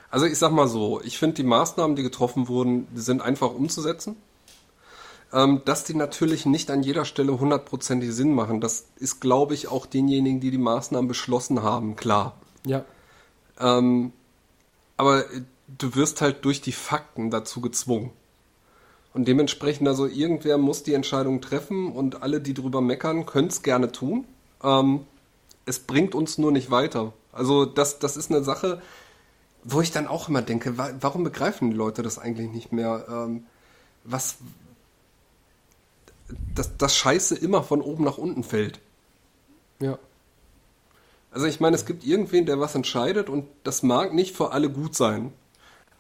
also ich sag mal so, ich finde die Maßnahmen, die getroffen wurden, sind einfach umzusetzen. Ähm, dass die natürlich nicht an jeder Stelle hundertprozentig Sinn machen, das ist, glaube ich, auch denjenigen, die die Maßnahmen beschlossen haben, klar. Ja. Ähm, aber du wirst halt durch die Fakten dazu gezwungen. Und dementsprechend, also irgendwer muss die Entscheidung treffen und alle, die drüber meckern, können es gerne tun. Ähm, es bringt uns nur nicht weiter. Also das, das ist eine Sache, wo ich dann auch immer denke, wa warum begreifen die Leute das eigentlich nicht mehr? Ähm, was, dass das Scheiße immer von oben nach unten fällt. Ja. Also ich meine, es gibt irgendwen, der was entscheidet und das mag nicht für alle gut sein.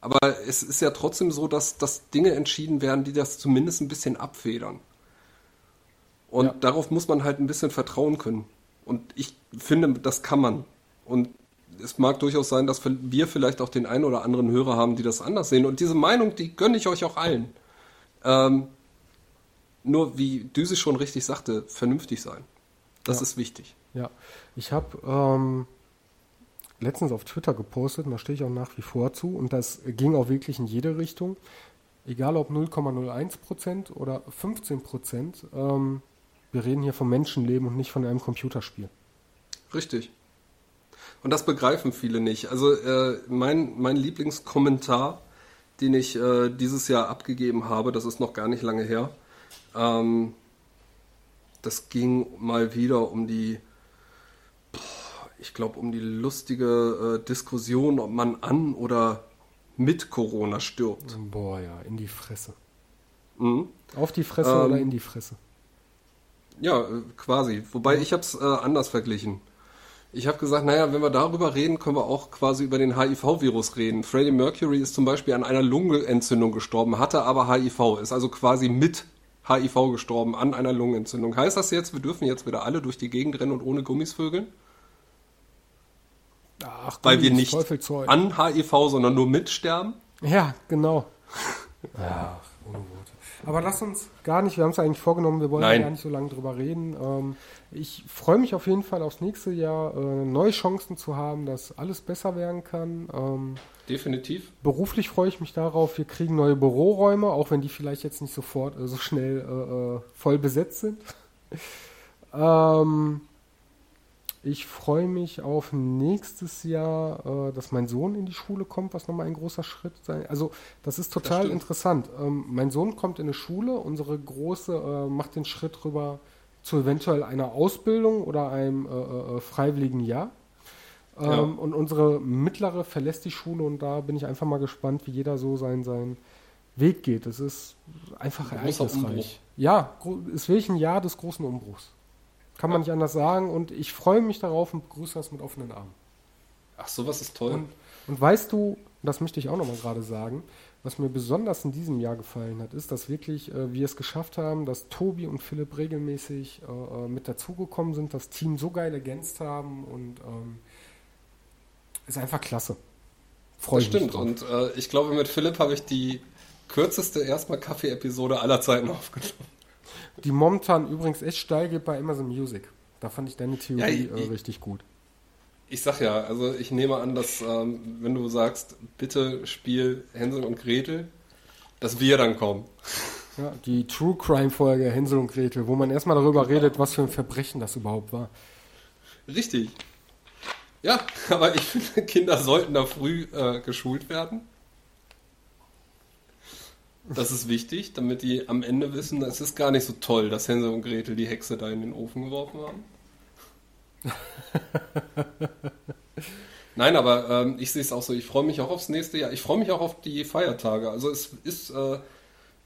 Aber es ist ja trotzdem so, dass, dass Dinge entschieden werden, die das zumindest ein bisschen abfedern. Und ja. darauf muss man halt ein bisschen vertrauen können. Und ich finde, das kann man. Und es mag durchaus sein, dass wir vielleicht auch den einen oder anderen Hörer haben, die das anders sehen. Und diese Meinung, die gönne ich euch auch allen. Ähm, nur, wie Düse schon richtig sagte, vernünftig sein. Das ja. ist wichtig. Ja, ich habe ähm, letztens auf Twitter gepostet und da stehe ich auch nach wie vor zu und das ging auch wirklich in jede Richtung. Egal ob 0,01% oder 15%, ähm, wir reden hier vom Menschenleben und nicht von einem Computerspiel. Richtig. Und das begreifen viele nicht. Also äh, mein, mein Lieblingskommentar, den ich äh, dieses Jahr abgegeben habe, das ist noch gar nicht lange her, ähm, das ging mal wieder um die, ich glaube, um die lustige äh, Diskussion, ob man an oder mit Corona stirbt. Boah, ja, in die Fresse. Mhm. Auf die Fresse Ähm, oder in die Fresse? Ja, äh, quasi. Wobei ich habe es äh, anders verglichen. Ich habe gesagt, naja, wenn wir darüber reden, können wir auch quasi über den HIV-Virus reden. Freddie Mercury ist zum Beispiel an einer Lungenentzündung gestorben, hatte aber HIV, ist also quasi mit HIV gestorben an einer Lungenentzündung. Heißt das jetzt, wir dürfen jetzt wieder alle durch die Gegend rennen und ohne Gummis vögeln? Ach, Weil wir nicht Teufelzeug. an HIV, sondern nur mit sterben? Ja, genau. [LAUGHS] Ja, ohne Worte. Aber lass uns gar nicht, wir haben es eigentlich vorgenommen, wir wollen Nein. gar nicht so lange drüber reden. Ähm, ich freue mich auf jeden Fall aufs nächste Jahr, äh, neue Chancen zu haben, dass alles besser werden kann. Ähm, Definitiv. beruflich freue ich mich darauf, wir kriegen neue Büroräume, auch wenn die vielleicht jetzt nicht sofort äh, so schnell äh, äh, voll besetzt sind. [LAUGHS] ähm, ich freue mich auf nächstes Jahr, äh, dass mein Sohn in die Schule kommt, was nochmal ein großer Schritt sein. Also das ist total stimmt. interessant. Ähm, mein Sohn kommt in eine Schule, unsere Große äh, macht den Schritt rüber zu eventuell einer Ausbildung oder einem äh, äh, freiwilligen Jahr. Ähm, Ja. Und unsere mittlere verlässt die Schule und da bin ich einfach mal gespannt, wie jeder so seinen, seinen Weg geht. Es ist einfach Ein ereignisreich. Ja, gro- ist wirklich ein Jahr des großen Umbruchs. Kann man nicht anders sagen und ich freue mich darauf und begrüße das mit offenen Armen. Ach, sowas ist toll. Und, und weißt du, das möchte ich auch nochmal gerade sagen, was mir besonders in diesem Jahr gefallen hat, ist, dass wirklich äh, wir es geschafft haben, dass Tobi und Philipp regelmäßig äh, äh, mit dazugekommen sind, das Team so geil ergänzt haben und ähm, ist einfach klasse. Freue mich stimmt. drauf. Und äh, ich glaube, mit Philipp habe ich die kürzeste erstmal Kaffee-Episode aller Zeiten aufgenommen. Die momentan übrigens echt steil geht bei Amazon Music. Da fand ich deine Theorie Ja, ich- äh, richtig gut. Ich sag ja, also ich nehme an, dass ähm, wenn du sagst, bitte spiel Hänsel und Gretel, dass wir dann kommen. Ja, die True Crime Folge Hänsel und Gretel, wo man erstmal darüber redet, was für ein Verbrechen das überhaupt war. Richtig. Ja, [LAUGHS] aber ich finde, Kinder sollten da früh äh, geschult werden. Das ist wichtig, damit die am Ende wissen, es ist gar nicht so toll, dass Hänsel und Gretel die Hexe da in den Ofen geworfen haben. Nein, aber ähm, ich sehe es auch so. Ich freue mich auch aufs nächste Jahr. Ich freue mich auch auf die Feiertage. Also es ist äh,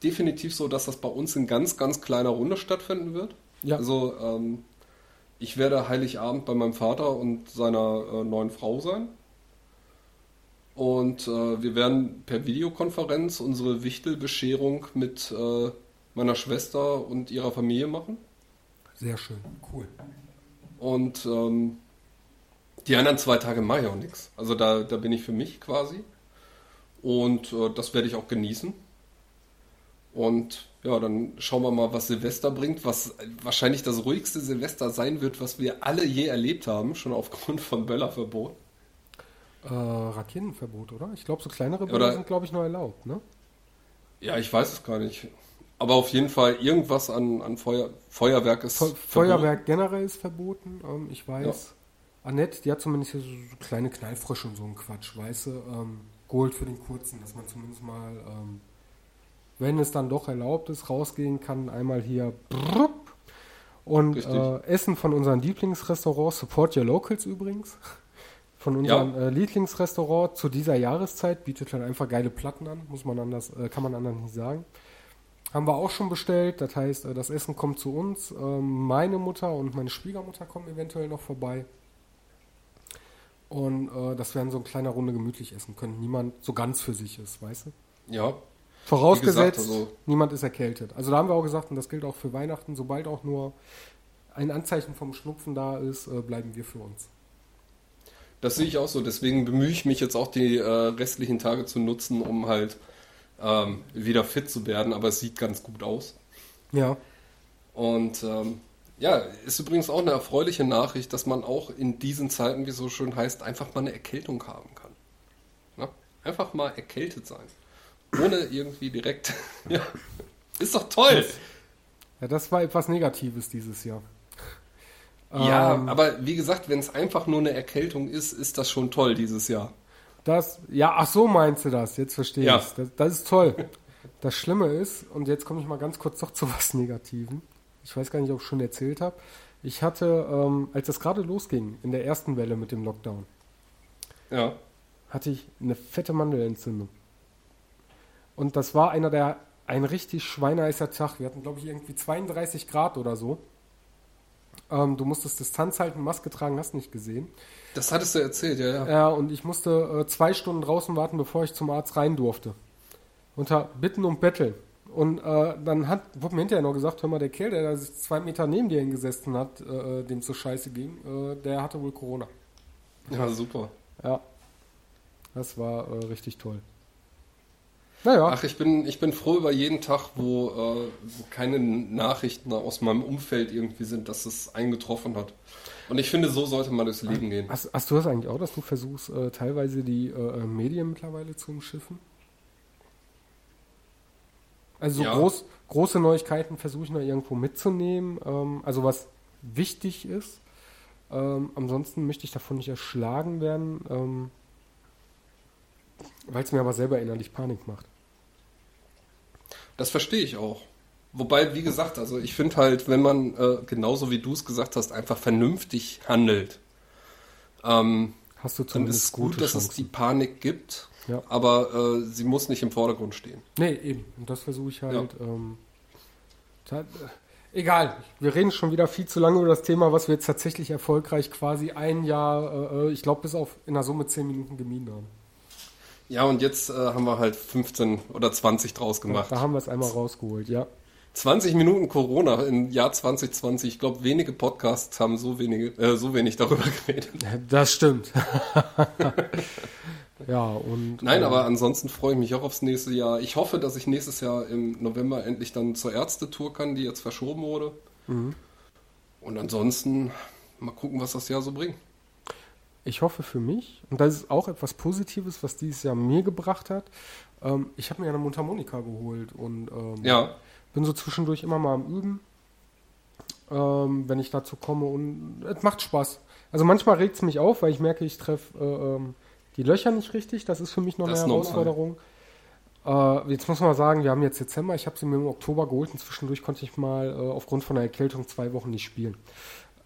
definitiv so, dass das bei uns in ganz, ganz kleiner Runde stattfinden wird. Ja. Also ähm, ich werde Heiligabend bei meinem Vater und seiner äh, neuen Frau sein. Und äh, wir werden per Videokonferenz unsere Wichtelbescherung mit äh, meiner Schwester und ihrer Familie machen. Sehr schön, cool. Und ähm, die anderen zwei Tage mache ich auch nichts. Also da, da bin ich für mich quasi. Und äh, das werde ich auch genießen. Und ja, dann schauen wir mal, was Silvester bringt, was wahrscheinlich das ruhigste Silvester sein wird, was wir alle je erlebt haben, schon aufgrund von Böllerverbot. Äh, Raketenverbot, oder? Ich glaube, so kleinere Böller sind, glaube ich, noch erlaubt, ne? Ja, ich weiß es gar nicht. Aber auf jeden Fall irgendwas an, an Feuer, Feuerwerk ist Fe verboten. Feuerwerk generell ist verboten. Ähm, ich weiß, Annette, die hat zumindest hier so, so kleine Knallfrösche und so ein Quatsch, weißt du, ähm, geholt für den kurzen, dass man zumindest mal, ähm, wenn es dann doch erlaubt ist, rausgehen kann, einmal hier brrrp. und äh, Essen von unseren Lieblingsrestaurants, Support Your Locals übrigens, von unserem äh, Lieblingsrestaurant zu dieser Jahreszeit, bietet halt einfach geile Platten an, muss man anders, äh, kann man anders nicht sagen. Haben wir auch schon bestellt. Das heißt, äh, das Essen kommt zu uns. Ähm, Meine Mutter und meine Schwiegermutter kommen eventuell noch vorbei. Und äh, das werden so ein kleiner Runde gemütlich essen können. Niemand so ganz für sich ist, weißt du? Ja, Vorausgesetzt, gesagt, also- niemand ist erkältet. Also da haben wir auch gesagt, und das gilt auch für Weihnachten, sobald auch nur ein Anzeichen vom Schnupfen da ist, äh, bleiben wir für uns. Das sehe ich auch so. Deswegen bemühe ich mich jetzt auch die äh, restlichen Tage zu nutzen, um halt ähm, wieder fit zu werden. Aber es sieht ganz gut aus. Ja. Und ähm, ja, ist übrigens auch eine erfreuliche Nachricht, dass man auch in diesen Zeiten, wie es so schön heißt, einfach mal eine Erkältung haben kann. Na? Einfach mal erkältet sein. Ohne irgendwie direkt. [LAUGHS] ja. Ist doch toll! Ja, das war etwas Negatives dieses Jahr. Ja, Ähm, aber wie gesagt, wenn es einfach nur eine Erkältung ist, ist das schon toll dieses Jahr. Das, ja, ach so meinst du das, jetzt verstehe Ja. ich das, das ist toll. Das Schlimme ist, und jetzt komme ich mal ganz kurz doch zu was Negativen. Ich weiß gar nicht, ob ich schon erzählt habe. Ich hatte, ähm, als das gerade losging, in der ersten Welle mit dem Lockdown, Ja. hatte ich eine fette Mandelentzündung. Und das war einer der, ein richtig schweineheißer Tag. Wir hatten, glaube ich, irgendwie 32 Grad oder so. Ähm, du musstest Distanz halten, Maske tragen, hast nicht gesehen. Das hattest du erzählt, ja, ja. Ja, und ich musste äh, zwei Stunden draußen warten, bevor ich zum Arzt rein durfte. Unter Bitten und Betteln. Und äh, dann hat, wurde mir hinterher noch gesagt, hör mal, der Kerl, der da sich zwei Meter neben dir hingesessen hat, äh, dem so scheiße ging, äh, der hatte wohl Corona. Ja, super. Ja. Das war äh, richtig toll. Naja, Ach, ich bin, ich bin froh über jeden Tag, wo, äh, wo keine Nachrichten aus meinem Umfeld irgendwie sind, dass es eingetroffen hat. Und ich finde, so sollte man durchs Leben gehen. hast, hast du das eigentlich auch, dass du versuchst, äh, teilweise die äh, Medien mittlerweile zu umschiffen? Also so Ja. groß, große Neuigkeiten versuche ich noch irgendwo mitzunehmen, ähm, also was wichtig ist. Ähm, ansonsten möchte ich davon nicht erschlagen werden, ähm, weil es mir aber selber innerlich Panik macht. Das verstehe ich auch. Wobei, wie gesagt, also ich finde halt, wenn man, äh, genauso wie du es gesagt hast, einfach vernünftig handelt, ähm, Hast du dann ist es gut, dass es die Panik gibt, Ja. aber äh, sie muss nicht im Vordergrund stehen. Nee, eben. Und das versuche ich halt. Ähm, ta- äh, egal, wir reden schon wieder viel zu lange über das Thema, was wir jetzt tatsächlich erfolgreich quasi ein Jahr, äh, ich glaube, bis auf in der Summe 10 Minuten gemieden haben. Ja, und jetzt äh, haben wir halt 15 oder 20 draus gemacht. Da haben wir es einmal rausgeholt, ja. 20 Minuten Corona im Jahr 2020. Ich glaube, wenige Podcasts haben so, wenige, äh, so wenig darüber geredet. Das stimmt. [LAUGHS] ja, und. Nein, äh, aber ansonsten freue ich mich auch aufs nächste Jahr. Ich hoffe, dass ich nächstes Jahr im November endlich dann zur Ärztetour kann, die jetzt verschoben wurde. Mhm. Und ansonsten mal gucken, was das Jahr so bringt. Ich hoffe für mich, und das ist auch etwas Positives, was dieses Jahr mir gebracht hat. Ähm, ich habe mir eine Mundharmonika geholt und ähm, Ja, bin so zwischendurch immer mal am Üben, ähm, wenn ich dazu komme und es macht Spaß. Also manchmal regt es mich auf, weil ich merke, ich treffe äh, ähm, die Löcher nicht richtig. Das ist für mich noch Das eine. Herausforderung. Äh, jetzt muss man sagen, wir haben jetzt Dezember, ich habe sie mir im Oktober geholt und zwischendurch konnte ich mal äh, aufgrund von der Erkältung zwei Wochen nicht spielen.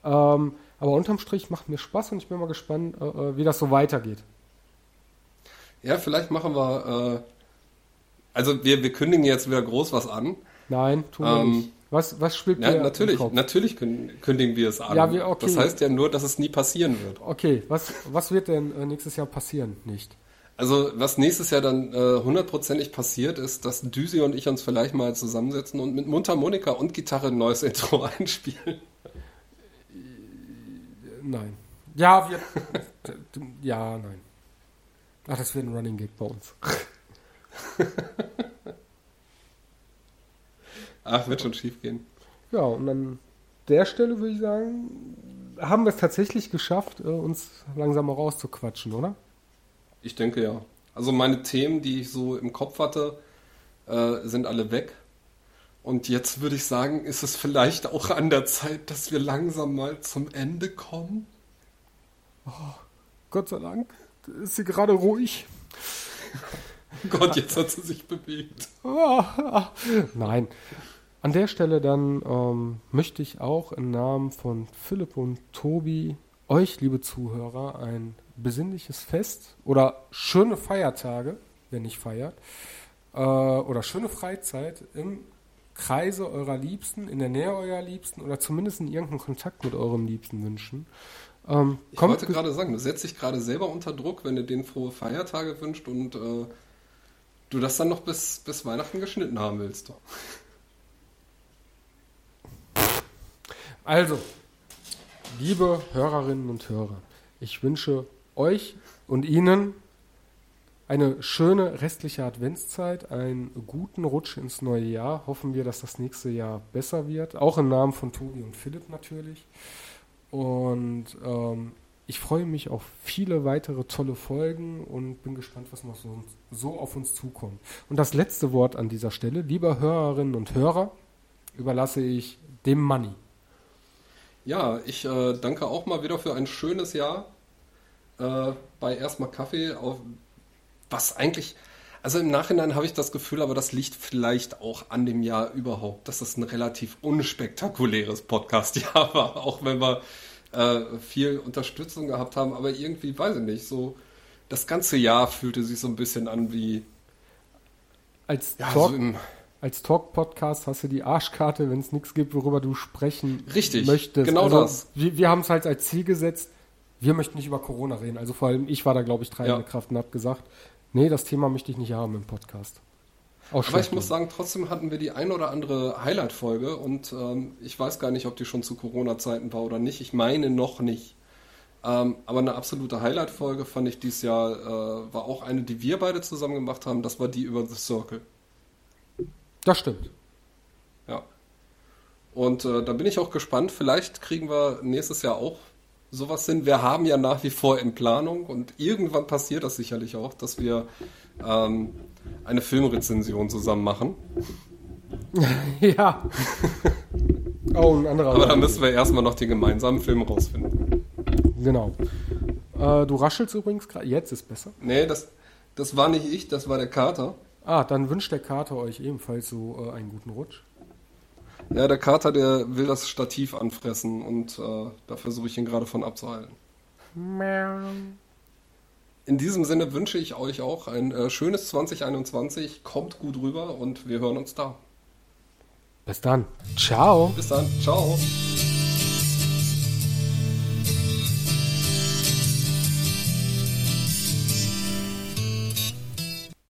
Ähm, aber unterm Strich macht mir Spaß und ich bin mal gespannt, äh, äh, wie das so weitergeht. ja, vielleicht machen wir. Äh, also wir, wir kündigen jetzt wieder groß was an. Nein, tun wir Ähm, nicht. Was, was spielt Ja, natürlich, natürlich kün- kündigen wir es an. Ja, wir- okay. Das heißt ja nur, dass es nie passieren wird. Okay, was, was wird denn äh, nächstes Jahr passieren? Nicht. Also was nächstes Jahr dann äh, hundertprozentig passiert, ist, dass Düsi und ich uns vielleicht mal zusammensetzen und mit Mundharmonika und Gitarre ein neues [LAUGHS] Intro einspielen. Nein. Ja, wir. [LAUGHS] ja, nein. Ach, das wird ein Running Gag bei uns. [LAUGHS] Ach, wird schon schief gehen. Ja, und an der Stelle würde ich sagen, haben wir es tatsächlich geschafft, äh, uns langsam mal rauszuquatschen, oder? Ich denke ja. Also meine Themen, die ich so im Kopf hatte, äh, sind alle weg. Und jetzt würde ich sagen, ist es vielleicht auch an der Zeit, dass wir langsam mal zum Ende kommen. Gott sei Dank ist sie gerade ruhig. [LAUGHS] Gott, jetzt hat sie sich bewegt. Ah, Nein. An der Stelle dann ähm, möchte ich auch im Namen von Philipp und Tobi euch, liebe Zuhörer, ein besinnliches Fest oder schöne Feiertage, wer nicht feiert, äh, oder schöne Freizeit im Kreise eurer Liebsten, in der Nähe eurer Liebsten oder zumindest in irgendeinem Kontakt mit eurem Liebsten wünschen. Ähm, Ich wollte gerade sagen, du setzt dich gerade selber unter Druck, wenn du den frohe Feiertage wünscht und äh, du das dann noch bis, bis Weihnachten geschnitten haben willst. Also, liebe Hörerinnen und Hörer, ich wünsche euch und Ihnen eine schöne restliche Adventszeit, einen guten Rutsch ins neue Jahr. Hoffen wir, dass das nächste Jahr besser wird. Auch im Namen von Tobi und Philipp natürlich. Und ähm, ich freue mich auf viele weitere tolle Folgen und bin gespannt, was noch so, so auf uns zukommt. Und das letzte Wort an dieser Stelle, liebe Hörerinnen und Hörer, überlasse ich dem Money. Ja, ich äh, danke auch mal wieder für ein schönes Jahr äh, bei erstmal Kaffee, auf, was eigentlich, also im Nachhinein habe ich das Gefühl, aber das liegt vielleicht auch an dem Jahr überhaupt, dass das ein relativ unspektakuläres Podcast-Jahr [LAUGHS] war, auch wenn wir äh, viel Unterstützung gehabt haben, aber irgendwie, weiß ich nicht, so das ganze Jahr fühlte sich so ein bisschen an wie Als ja, Talk, so im, als Talk-Podcast hast du die Arschkarte, wenn es nichts gibt, worüber du sprechen Richtig, möchtest. genau also, das. Wir, wir haben es halt als Ziel gesetzt, wir möchten nicht über Corona reden. Also vor allem ich war da, glaube ich, treibende Ja. Kraft und habe gesagt, nee, das Thema möchte ich nicht haben im Podcast. Auch Aber ich muss sagen, trotzdem hatten wir die ein oder andere Highlight-Folge und ähm, ich weiß gar nicht, ob die schon zu Corona-Zeiten war oder nicht. Ich meine noch nicht. Ähm, aber eine absolute Highlight-Folge fand ich dieses Jahr, äh, war auch eine, die wir beide zusammen gemacht haben. Das war die über The Circle. das stimmt. Ja. Und äh, da bin ich auch gespannt. Vielleicht kriegen wir nächstes Jahr auch sowas hin. Wir haben ja nach wie vor in Planung und irgendwann passiert das sicherlich auch, dass wir ähm, eine Filmrezension zusammen machen. [LAUGHS] ja. [LAUGHS] oh, ein anderer. Aber da müssen wir erstmal noch den gemeinsamen Film rausfinden. Genau. Äh, du raschelst übrigens gerade. Jetzt ist besser. Nee, das, das war nicht ich, das war der Kater. Ah, dann wünscht der Kater euch ebenfalls so äh, einen guten Rutsch. Ja, der Kater, der will das Stativ anfressen und äh, da versuche ich ihn gerade von abzuhalten. In diesem Sinne wünsche ich euch auch ein äh, schönes 2021. Kommt gut rüber und wir hören uns da. Bis dann. Ciao. Bis dann. Ciao.